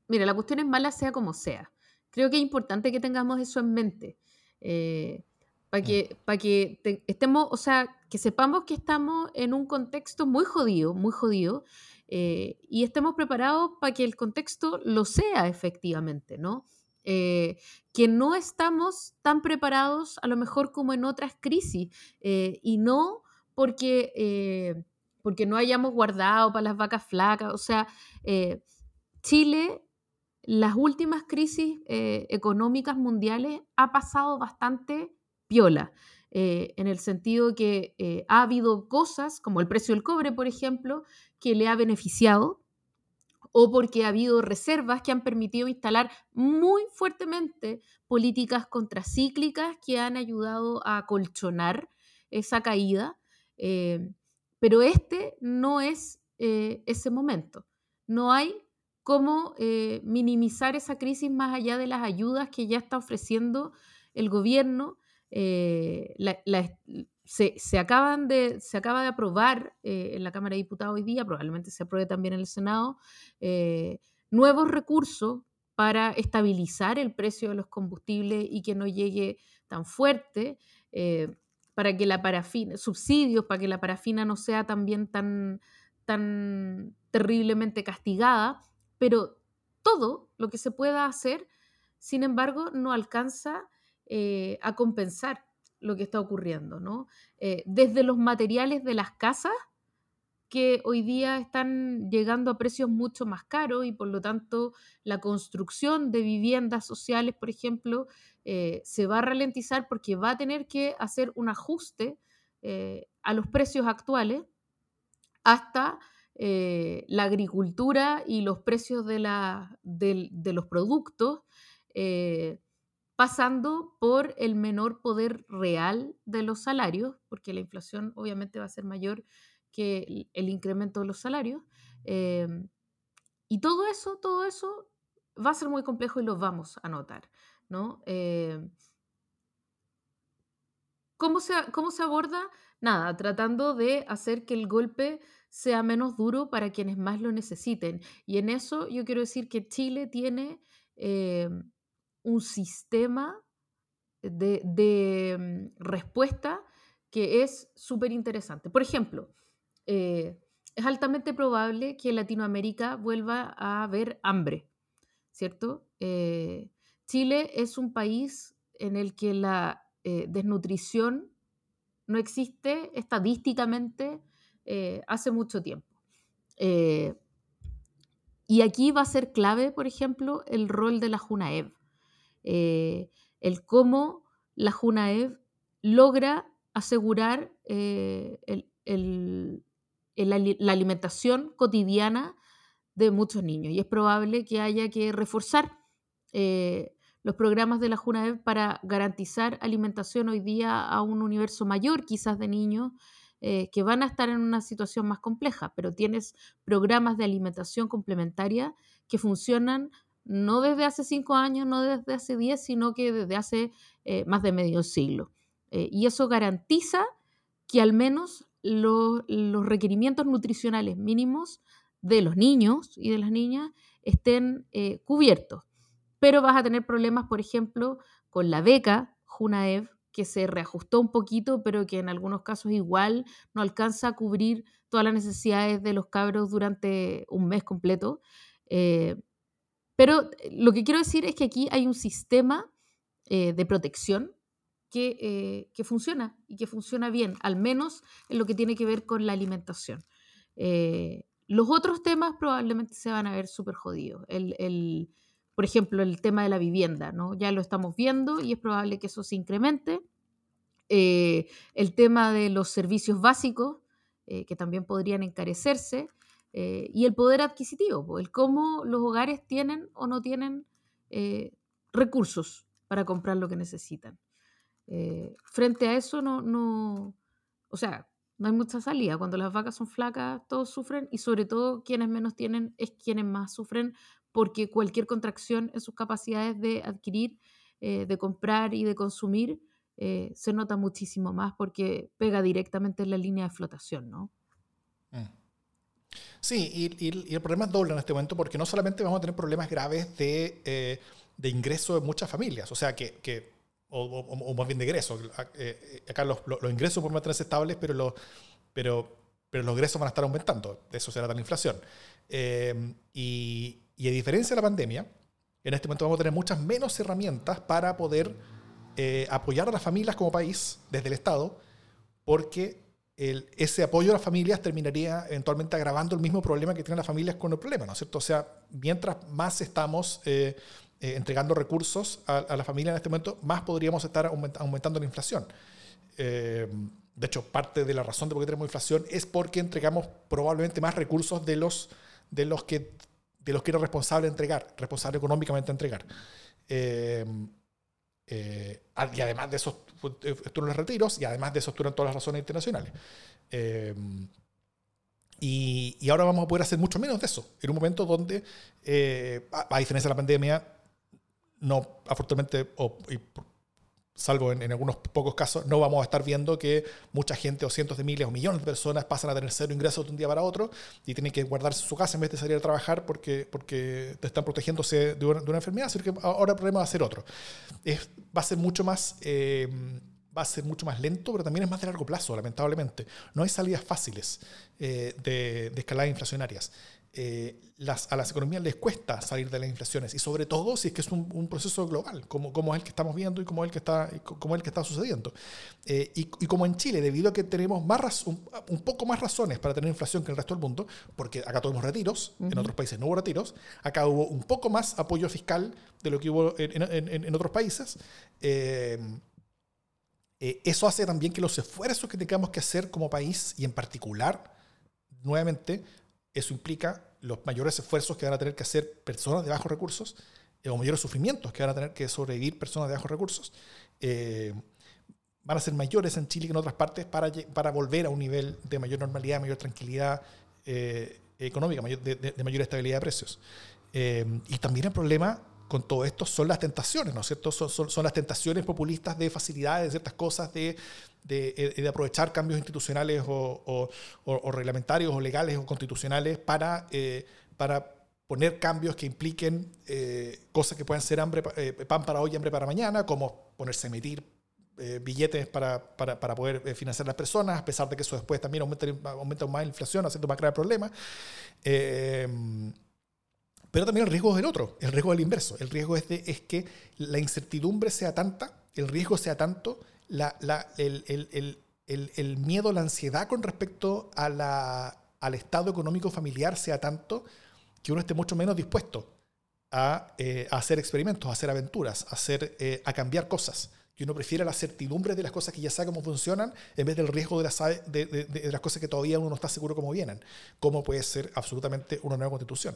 mira, la cuestión es mala sea como sea. Creo que es importante que tengamos eso en mente. Eh, para que, para que estemos, o sea, que sepamos que estamos en un contexto muy jodido, muy jodido, eh, y estemos preparados para que el contexto lo sea efectivamente, ¿no? Eh, que no estamos tan preparados a lo mejor como en otras crisis eh, y no porque, eh, porque no hayamos guardado para las vacas flacas. O sea, Chile, las últimas crisis económicas mundiales ha pasado bastante piola. en el sentido que ha habido cosas, como el precio del cobre, por ejemplo, que le ha beneficiado, o porque ha habido reservas que han permitido instalar muy fuertemente políticas contracíclicas que han ayudado a colchonar esa caída. Eh, pero este no es eh, ese momento. No hay cómo eh, minimizar esa crisis más allá de las ayudas que ya está ofreciendo el gobierno. la, se, acaban de, se acaba de aprobar eh, en la Cámara de Diputados hoy día, probablemente se apruebe también en el Senado, eh, nuevos recursos para estabilizar el precio de los combustibles y que no llegue tan fuerte, eh, para que la parafina, subsidios para que la parafina no sea también tan, tan terriblemente castigada, pero todo lo que se pueda hacer, sin embargo, no alcanza a compensar lo que está ocurriendo, ¿no? Eh, desde los materiales de las casas, que hoy día están llegando a precios mucho más caros y por lo tanto la construcción de viviendas sociales, por ejemplo, eh, se va a ralentizar porque va a tener que hacer un ajuste eh, a los precios actuales hasta la agricultura y los precios de los productos pasando por el menor poder real de los salarios, porque la inflación obviamente va a ser mayor que el, incremento de los salarios. Em, y todo eso, todo eso va a ser muy complejo y lo vamos a notar, ¿no? Em, ¿cómo, se, ¿Cómo se aborda? Nada, tratando de hacer que el golpe sea menos duro para quienes más lo necesiten. Y en eso yo quiero decir que Chile tiene em, un sistema de, mm, respuesta que es súper interesante. Por ejemplo, eh, es altamente probable que Latinoamérica vuelva a haber hambre, ¿cierto? Eh, Chile es un país en el que la eh, desnutrición no existe estadísticamente hace mucho tiempo. y aquí va a ser clave, por ejemplo, el rol de la JUNAEV, el cómo la JUNAEV logra asegurar el, la, alimentación cotidiana de muchos niños. Y es probable que haya que reforzar eh, los programas de la JUNAEV para garantizar alimentación hoy día a un universo mayor quizás de niños eh, que van a estar en una situación más compleja, pero tienes programas de alimentación complementaria que funcionan no desde hace cinco años, no desde hace diez, sino que desde hace eh, más de medio siglo. y eso garantiza que al menos los, requerimientos nutricionales mínimos de los niños y de las niñas estén eh, cubiertos. Pero vas a tener problemas, por ejemplo, con la beca Junaev, que se reajustó un poquito, pero que en algunos casos igual no alcanza a cubrir todas las necesidades de los cabros durante un mes completo. Eh, pero lo que quiero decir es que aquí hay un sistema eh, de protección eh, que, funciona y que funciona bien, al menos en lo que tiene que ver con la alimentación. Eh, los otros temas probablemente se van a ver súper jodidos. El, por ejemplo, el tema de la vivienda. Ya lo estamos viendo y es probable que eso se incremente. Eh, el tema de los servicios básicos, que también podrían encarecerse. Y el poder adquisitivo, el cómo los hogares tienen o no tienen recursos para comprar lo que necesitan. Eh, frente a eso no, no, o sea, no hay mucha salida. Cuando las vacas son flacas, todos sufren y sobre todo quienes menos tienen es quienes más sufren porque cualquier contracción en sus capacidades de adquirir, eh, de comprar y de consumir eh, se nota muchísimo más porque pega directamente en la línea de flotación, ¿no? Mm. Sí, y, el problema es doble en este momento porque no solamente vamos a tener problemas graves de, de ingreso de muchas familias, o sea, que, que o, más bien de ingresos. Eh, acá los, los, ingresos pueden mantenerse estables, pero los, pero, pero los ingresos van a estar aumentando. De eso será la inflación. Eh, y, y, a diferencia de la pandemia, en este momento vamos a tener muchas menos herramientas para poder eh, apoyar a las familias como país desde el Estado, porque ese apoyo a las familias terminaría eventualmente agravando el mismo problema que tienen las familias con el problema, ¿no es cierto? O sea, mientras más estamos eh, entregando recursos a, la familia en este momento, más podríamos estar aumentando la inflación. Eh, de hecho, parte de la razón de por qué tenemos inflación es porque entregamos probablemente más recursos de los, que, de los que era responsable entregar, responsable económicamente entregar. Eh, y además de eso, estuvieron los retiros y además de eso estuvieron todas las razones internacionales. y, ahora vamos a poder hacer mucho menos de eso, en un momento donde, a, diferencia de la pandemia, no, afortunadamente, o, salvo en, algunos pocos casos, no vamos a estar viendo que mucha gente o cientos de miles o millones de personas pasan a tener cero ingresos de un día para otro y tienen que guardarse en su casa en vez de salir a trabajar porque, porque están protegiéndose de una, enfermedad, así que ahora el problema va a ser otro. Es, va a ser mucho más... Eh, va a ser mucho más lento, pero también es más de largo plazo, lamentablemente. No hay salidas fáciles eh, de, de escaladas inflacionarias. Eh, las, a las economías les cuesta salir de las inflaciones y sobre todo si es que es un, proceso global, como, como, es el que estamos viendo y como es el que está, como el que está sucediendo. Eh, y, y, como en Chile, debido a que tenemos más un, un, poco más razones para tener inflación que el resto del mundo, porque acá tuvimos retiros, en otros países no hubo retiros, acá hubo un poco más apoyo fiscal de lo que hubo en, en, en otros países. Eh, eso hace también que los esfuerzos que tengamos que hacer como país y en particular, nuevamente, eso implica los mayores esfuerzos que van a tener que hacer personas de bajos recursos eh, o mayores sufrimientos que van a tener que sobrevivir personas de bajos recursos. Eh, van a ser mayores en Chile que en otras partes para, para volver a un nivel de mayor normalidad, mayor tranquilidad eh, económica, de, mayor estabilidad de precios. y también el problema con todo esto son las tentaciones, ¿no es cierto? Son, son, las tentaciones populistas de facilidades, de ciertas cosas, de, de, eh, de aprovechar cambios institucionales o, o, reglamentarios o legales o constitucionales para, eh, para poner cambios que impliquen eh, cosas que puedan ser hambre, pan para hoy y hambre para mañana, como ponerse a emitir eh, billetes para, para, para poder eh, financiar a las personas, a pesar de que eso después también aumenta, aumenta más la inflación, haciendo más grave problema. Pero también el riesgo es el otro, el riesgo del inverso. El riesgo es, de, es que la incertidumbre sea tanta, el riesgo sea tanto, la, la, el, el, el, el, miedo, la ansiedad con respecto a la, al estado económico familiar sea tanto que uno esté mucho menos dispuesto a, eh, a hacer experimentos, a hacer aventuras, a, hacer, eh, a cambiar cosas. Que uno prefiere la certidumbre de las cosas que ya sabe cómo funcionan en vez del riesgo de las, de, de, de las cosas que todavía uno no está seguro cómo vienen, como puede ser absolutamente una nueva constitución.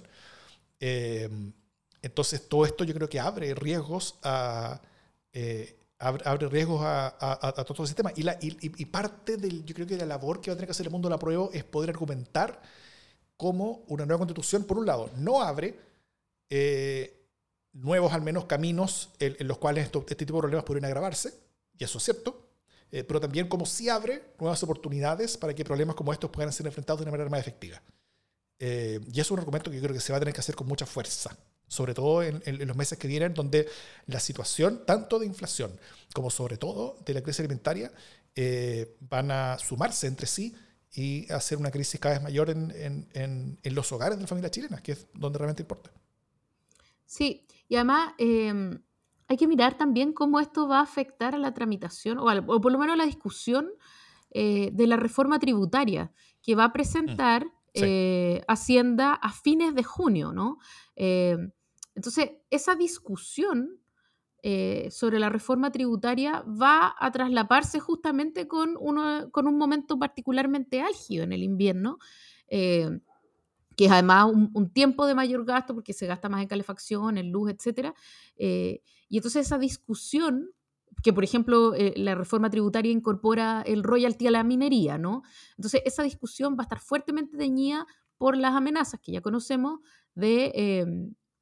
Eh, entonces, todo esto yo creo que abre riesgos a, eh, abre, riesgos a, a, a, todo el sistema. Y, la, y, y, parte del, yo creo que la labor que va a tener que hacer el mundo de la prueba es poder argumentar cómo una nueva constitución, por un lado, no abre eh, nuevos, al menos, caminos en, en los cuales esto, este tipo de problemas podrían agravarse, y eso es cierto, eh, pero también como si abre nuevas oportunidades para que problemas como estos puedan ser enfrentados de una manera más efectiva. Eh, y es un argumento que yo creo que se va a tener que hacer con mucha fuerza, sobre todo en, en, en, los meses que vienen, donde la situación, tanto de inflación como sobre todo de la crisis alimentaria, eh, van a sumarse entre sí y hacer una crisis cada vez mayor en, en los hogares de las familias chilenas, que es donde realmente importa. Sí, y además eh, hay que mirar también cómo esto va a afectar a la tramitación, o por lo menos a la discusión eh, de la reforma tributaria, que va a presentar... Mm Eh, Hacienda a fines de junio, ¿no? Eh, entonces, esa discusión eh, sobre la reforma tributaria va a traslaparse justamente con, uno, con un momento particularmente álgido en el invierno, eh, que es además un, tiempo de mayor gasto porque se gasta más en calefacción, en luz, etc. y entonces esa discusión que por ejemplo eh, la reforma tributaria incorpora el royalty a la minería, ¿no? Entonces esa discusión va a estar fuertemente teñida por las amenazas que ya conocemos de, eh,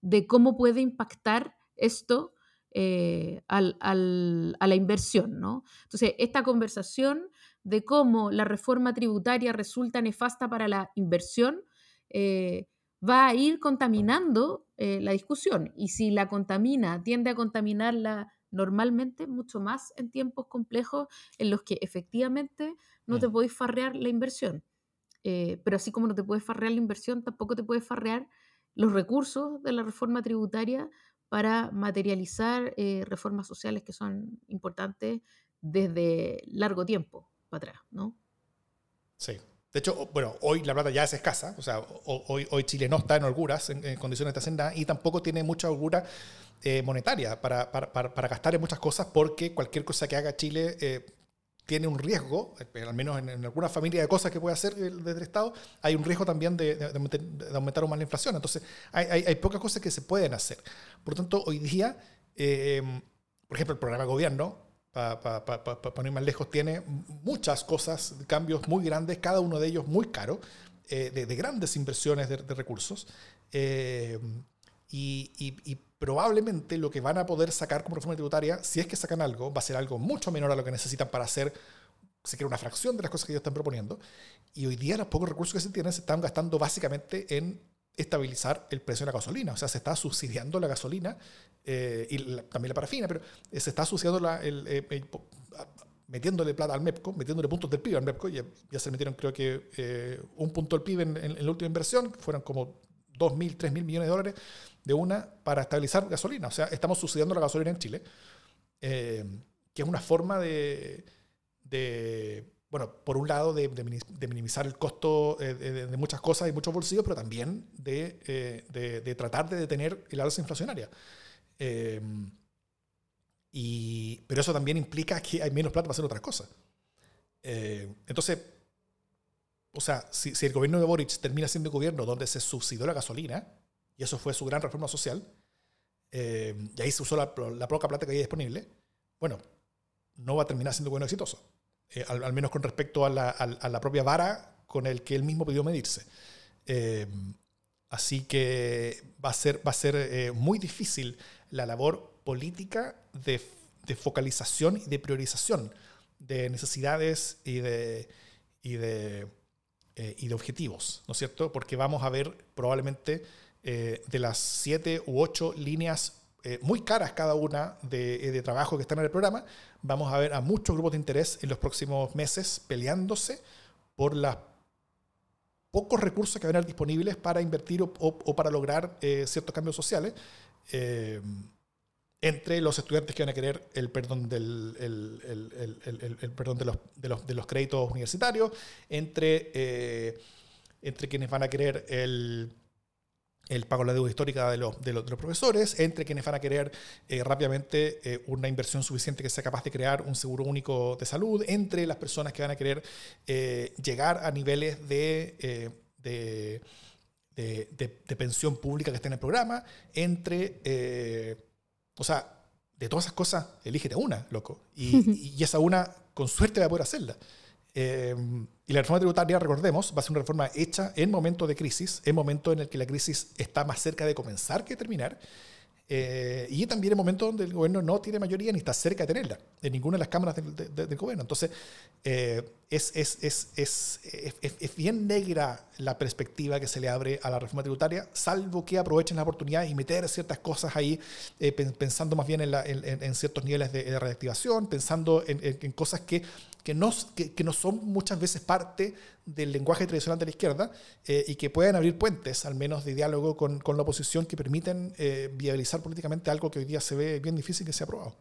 de cómo puede impactar esto eh, al, al, a la inversión, ¿no? Entonces esta conversación de cómo la reforma tributaria resulta nefasta para la inversión eh, va a ir contaminando la discusión y si la contamina, tiende a contaminar la normalmente mucho más en tiempos complejos en los que efectivamente no te podéis farrear la inversión. Eh, pero así como no te puedes farrear la inversión, tampoco te puedes farrear los recursos de la reforma tributaria para materializar eh, reformas sociales que son importantes desde largo tiempo para atrás, ¿no? Sí. De hecho, bueno, hoy la plata ya es escasa, o sea, hoy, Chile no está en holguras, en, condiciones de hacienda, y tampoco tiene mucha holgura eh, monetaria para, gastar en muchas cosas, porque cualquier cosa que haga Chile eh, tiene un riesgo, eh, al menos en, en, alguna familia de cosas que puede hacer desde el Estado, hay un riesgo también de, aumentar aún más la inflación. Entonces, hay, hay, hay, pocas cosas que se pueden hacer. Por lo tanto, hoy día, eh, por ejemplo, el programa de gobierno, para pa, pa, pa, pa, no ir más lejos, tiene muchas cosas, cambios muy grandes, cada uno de ellos muy caro, eh, de, de, grandes inversiones de, de recursos. Eh, y, y, y, probablemente lo que van a poder sacar como reforma tributaria, si es que sacan algo, va a ser algo mucho menor a lo que necesitan para hacer, se una fracción de las cosas que ellos están proponiendo. Y hoy día los pocos recursos que se tienen se están gastando básicamente en estabilizar el precio de la gasolina. O sea, se está subsidiando la gasolina eh, y la, también la parafina, pero se está subsidiando la, el, el, metiéndole plata al MEPCO, metiéndole puntos del PIB al MEPCO. Ya, ya se metieron, creo que, eh, un punto del PIB en, la última inversión, fueron como 2.000, 3.000 millones de dólares de una para estabilizar gasolina. O sea, estamos subsidiando la gasolina en Chile, eh, que es una forma de bueno, por un lado, de, de minimizar el costo eh, de, de, muchas cosas y muchos bolsillos, pero también de, eh, de tratar de detener el alza inflacionaria. Eh, y, pero eso también implica que hay menos plata para hacer otras cosas. Eh, entonces, o sea, si, si, el gobierno de Boric termina siendo un gobierno donde se subsidió la gasolina, y eso fue su gran reforma social, eh, y ahí se usó la, la poca plata que había disponible, bueno, no va a terminar siendo bueno exitoso eh, al, menos con respecto a la, propia vara con el que él mismo pidió medirse. Eh, así que va a ser, eh, muy difícil la labor política de, focalización y de priorización de necesidades y de, y de, objetivos, ¿no es cierto? Porque vamos a ver probablemente de las siete u ocho líneas eh, muy caras cada una de, de, trabajo que están en el programa. Vamos a ver a muchos grupos de interés en los próximos meses peleándose por los pocos recursos que van a haber disponibles para invertir o, para lograr ciertos cambios sociales entre los estudiantes que van a querer el perdón, del, el, perdón de, los, de, los, de, los, créditos universitarios, entre, eh, entre quienes van a querer el, el pago de la deuda histórica de los, de los, profesores, entre quienes van a querer eh, rápidamente eh, una inversión suficiente que sea capaz de crear un seguro único de salud, entre las personas que van a querer llegar a niveles de, de, de, pensión pública que estén en el programa, entre o sea, de todas esas cosas, elígete una, loco. Y, esa una, con suerte, va a poder hacerla. Eh, y la reforma tributaria, recordemos, va a ser una reforma hecha en momento de crisis, en momento en el que la crisis está más cerca de comenzar que terminar. Eh, y también en momento donde el gobierno no tiene mayoría ni está cerca de tenerla, en ninguna de las cámaras del, gobierno. Entonces, eh, es, es, es, es, bien negra la perspectiva que se le abre a la reforma tributaria, salvo que aprovechen la oportunidad y meter ciertas cosas ahí, eh, pensando más bien en, en, ciertos niveles de, reactivación, pensando en, cosas que, que, no, que, no son muchas veces parte del lenguaje tradicional de la izquierda eh, y que pueden abrir puentes, al menos de diálogo con, con la oposición, que permiten eh, viabilizar políticamente algo que hoy día se ve bien difícil que sea aprobado.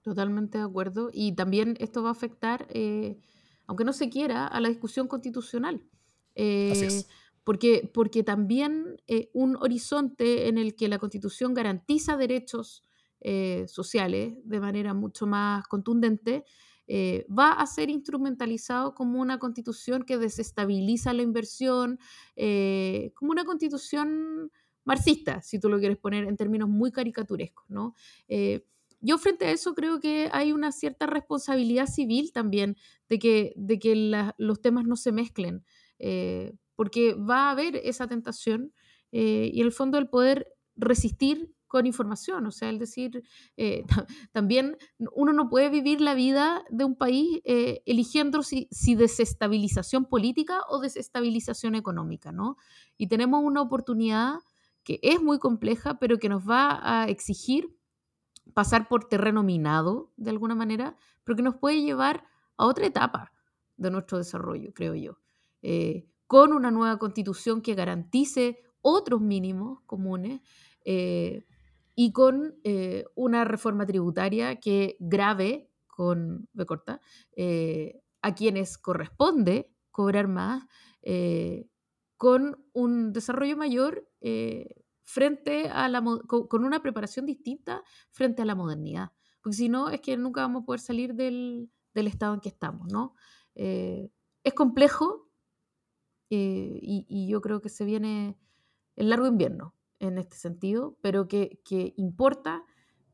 Totalmente de acuerdo. Y también esto va a afectar, eh, aunque no se quiera, a la discusión constitucional. Así es. Porque, porque también un horizonte en el que la constitución garantiza derechos sociales de manera mucho más contundente, eh, va a ser instrumentalizado como una constitución que desestabiliza la inversión, eh, como una constitución marxista, si tú lo quieres poner en términos muy caricaturescos, ¿no? Eh, yo frente a eso creo que hay una cierta responsabilidad civil también de que, de que los temas no se mezclen, porque va a haber esa tentación y en el fondo el poder resistir con información, o sea, el decir, eh, también uno no puede vivir la vida de un país eh, eligiendo si, si, desestabilización política o desestabilización económica, ¿no? Y tenemos una oportunidad que es muy compleja, pero que nos va a exigir pasar por terreno minado, de alguna manera, pero que nos puede llevar a otra etapa de nuestro desarrollo, creo yo, eh, con una nueva constitución que garantice otros mínimos comunes, y con eh, una reforma tributaria que grave, con B corta, eh, a quienes corresponde cobrar más, eh, con un desarrollo mayor frente a la, con, una preparación distinta frente a la modernidad. Porque si no, es que nunca vamos a poder salir del, del estado en que estamos, ¿no? es complejo y, y yo creo que se viene el largo invierno en este sentido, pero que, importa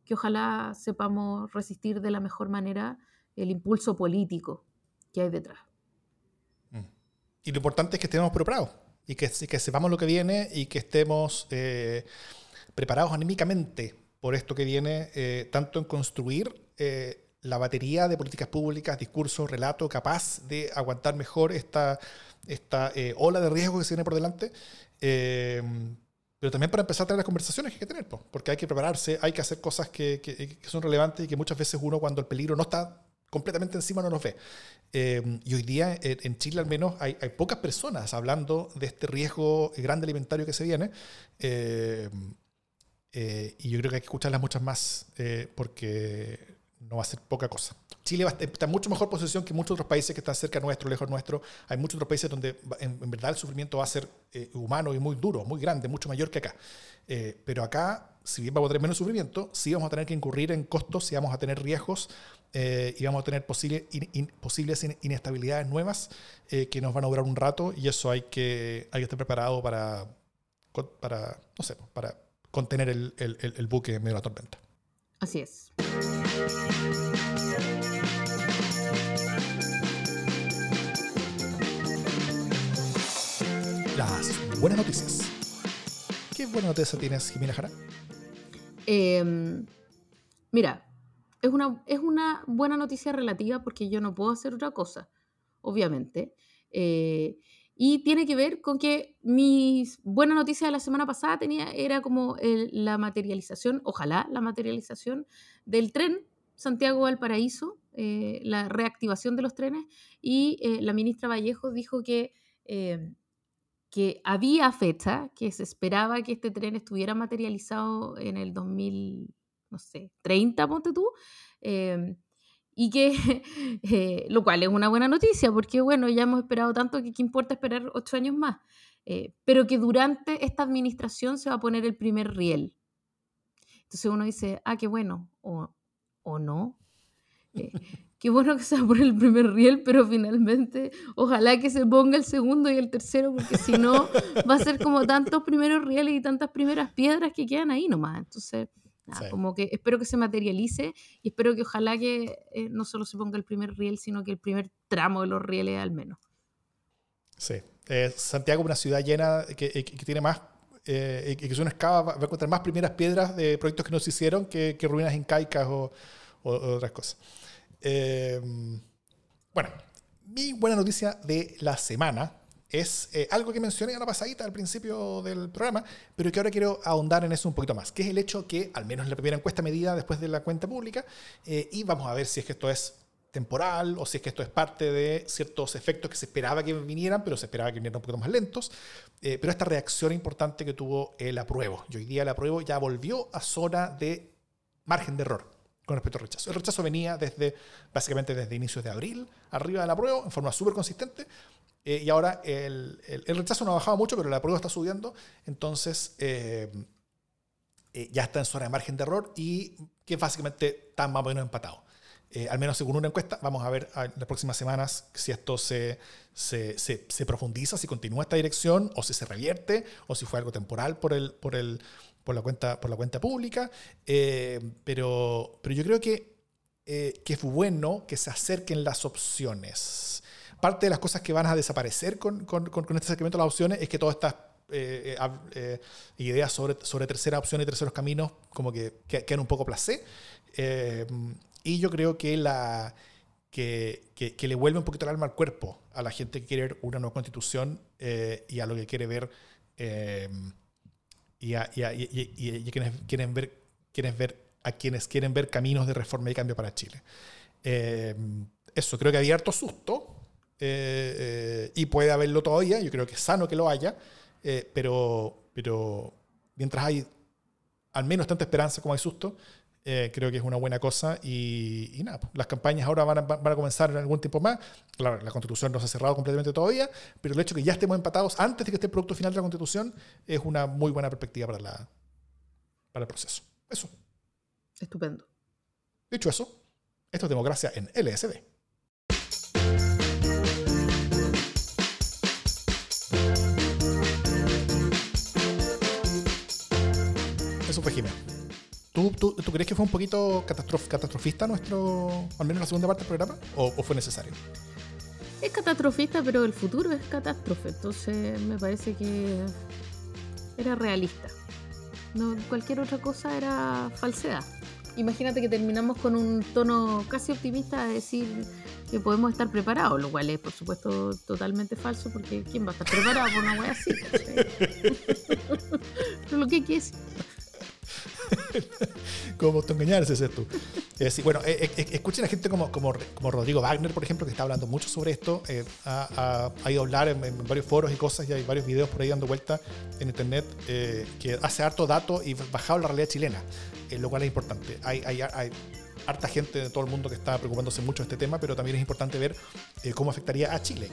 que ojalá sepamos resistir de la mejor manera el impulso político que hay detrás. Mm. Y lo importante es que estemos preparados y que, que sepamos lo que viene y que estemos eh, preparados anímicamente por esto que viene, eh, tanto en construir eh, la batería de políticas públicas, discursos, relato capaz de aguantar mejor esta, esta ola de riesgo que se viene por delante, pero también para empezar a tener las conversaciones que hay que tener, porque hay que prepararse, hay que hacer cosas que, son relevantes y que muchas veces uno cuando el peligro no está completamente encima no los ve. Eh, y hoy día en Chile al menos hay, pocas personas hablando de este riesgo grande alimentario que se viene. Eh, eh, y yo creo que hay que escucharlas muchas más porque no va a ser poca cosa. Chile está en mucho mejor posición que muchos otros países que están cerca nuestro, lejos nuestro. Hay muchos otros países donde en, verdad el sufrimiento va a ser eh, humano y muy duro, muy grande, mucho mayor que acá. Eh, pero acá, si bien vamos a tener menos sufrimiento, sí vamos a tener que incurrir en costos, sí vamos a tener riesgos eh, y vamos a tener posible, posibles inestabilidades nuevas que nos van a durar un rato y eso hay que, hay que estar preparado para, para, no sé, para contener el, buque medio de la tormenta. Así es. Las buenas noticias. ¿Qué buena noticia tienes, Jimena Jara? Em, mira, es una, es una buena noticia relativa porque yo no puedo hacer otra cosa, obviamente. Eh, Y tiene que ver con que mi buena noticia de la semana pasada tenía, era como la materialización, ojalá la materialización del tren Santiago-Valparaíso, eh, la reactivación de los trenes, y eh, la ministra Vallejo dijo que, eh, que había fecha, que se esperaba que este tren estuviera materializado en el 2000, no sé, 30, ponte tú, y que, lo cual es una buena noticia, porque bueno, ya hemos esperado tanto que qué importa esperar ocho años más, pero que durante esta administración se va a poner el primer riel. Entonces uno dice, ah, qué bueno, o, o no. Eh, qué bueno que se va a poner el primer riel, pero finalmente ojalá que se ponga el segundo y el tercero, porque si no va a ser como tantos primeros rieles y tantas primeras piedras que quedan ahí nomás. Entonces, como que espero que se materialice y espero que ojalá que eh, no solo se ponga el primer riel, sino que el primer tramo de los rieles al menos. Sí, eh, Santiago es una ciudad llena que, que tiene más eh, y que si uno excava va a encontrar más primeras piedras de proyectos que no se hicieron que, que ruinas incaicas o, o, otras cosas. Eh, bueno, mi buena noticia de la semana es eh, algo que mencioné a la pasadita al principio del programa, pero que ahora quiero ahondar en eso un poquito más, que es el hecho que, al menos en la primera encuesta medida después de la cuenta pública, y vamos a ver si es que esto es temporal o si es que esto es parte de ciertos efectos que se esperaba que vinieran, pero se esperaba que vinieran un poquito más lentos. Eh, pero esta reacción importante que tuvo el apruebo. Y hoy día el apruebo ya volvió a zona de margen de error con respecto al rechazo. El rechazo venía desde, básicamente desde inicios de abril, arriba del apruebo, en forma súper consistente. Eh, y ahora el, el, rechazo no ha bajado mucho, pero el apruebo está subiendo. Entonces, eh, ya está en zona de margen de error y que básicamente está más o menos empatado. Eh, al menos según una encuesta, vamos a ver en las próximas semanas si esto se, se, se, profundiza, si continúa esta dirección, o si se revierte, o si fue algo temporal por, el, por, el, por, la, cuenta, por la cuenta pública. Eh, pero, pero yo creo que, eh, que fue bueno que se acerquen las opciones. Parte de las cosas que van a desaparecer con, con, con este acercamiento a las opciones es que todas estas ideas sobre, sobre tercera opción y terceros caminos como que, quedan un poco placé. Y yo creo que, la, que, que, le vuelve un poquito el alma al cuerpo a la gente que quiere ver una nueva constitución eh, y a lo que quiere ver eh, y, a, y, a, y, quienes quieren ver, quieren ver a quienes quieren ver caminos de reforma y cambio para Chile. Eh, eso, creo que había harto susto y puede haberlo todavía, yo creo que es sano que lo haya, pero, pero mientras hay al menos tanta esperanza como hay susto, eh, creo que es una buena cosa y, nada, pues, las campañas ahora van a, van a, comenzar en algún tiempo más. Claro, la constitución no se ha cerrado completamente todavía, pero el hecho de que ya estemos empatados antes de que esté el producto final de la constitución es una muy buena perspectiva para, la, para el proceso. Eso. Estupendo. Dicho eso, esto es democracia en LSD. ¿Tú, crees que fue un poquito catastrofista nuestro, al menos la segunda parte del programa? ¿O, fue necesario? Es catastrofista, pero el futuro es catástrofe. Entonces me parece que era realista. No, cualquier otra cosa era falsedad. Imagínate que terminamos con un tono casi optimista de decir que podemos estar preparados, lo cual es por supuesto totalmente falso porque ¿quién va a estar preparado por una wea así? lo que hay como autoengañarse es esto. bueno, eh, eh, escuchen a gente como, como, como, Rodrigo Wagner, por ejemplo, que está hablando mucho sobre esto. Eh, ha, ido a hablar en, varios foros y cosas, y hay varios videos por ahí dando vuelta en internet que hace harto dato y bajado la realidad chilena, lo cual es importante. Hay, hay, hay harta gente de todo el mundo que está preocupándose mucho de este tema, pero también es importante ver cómo afectaría a Chile.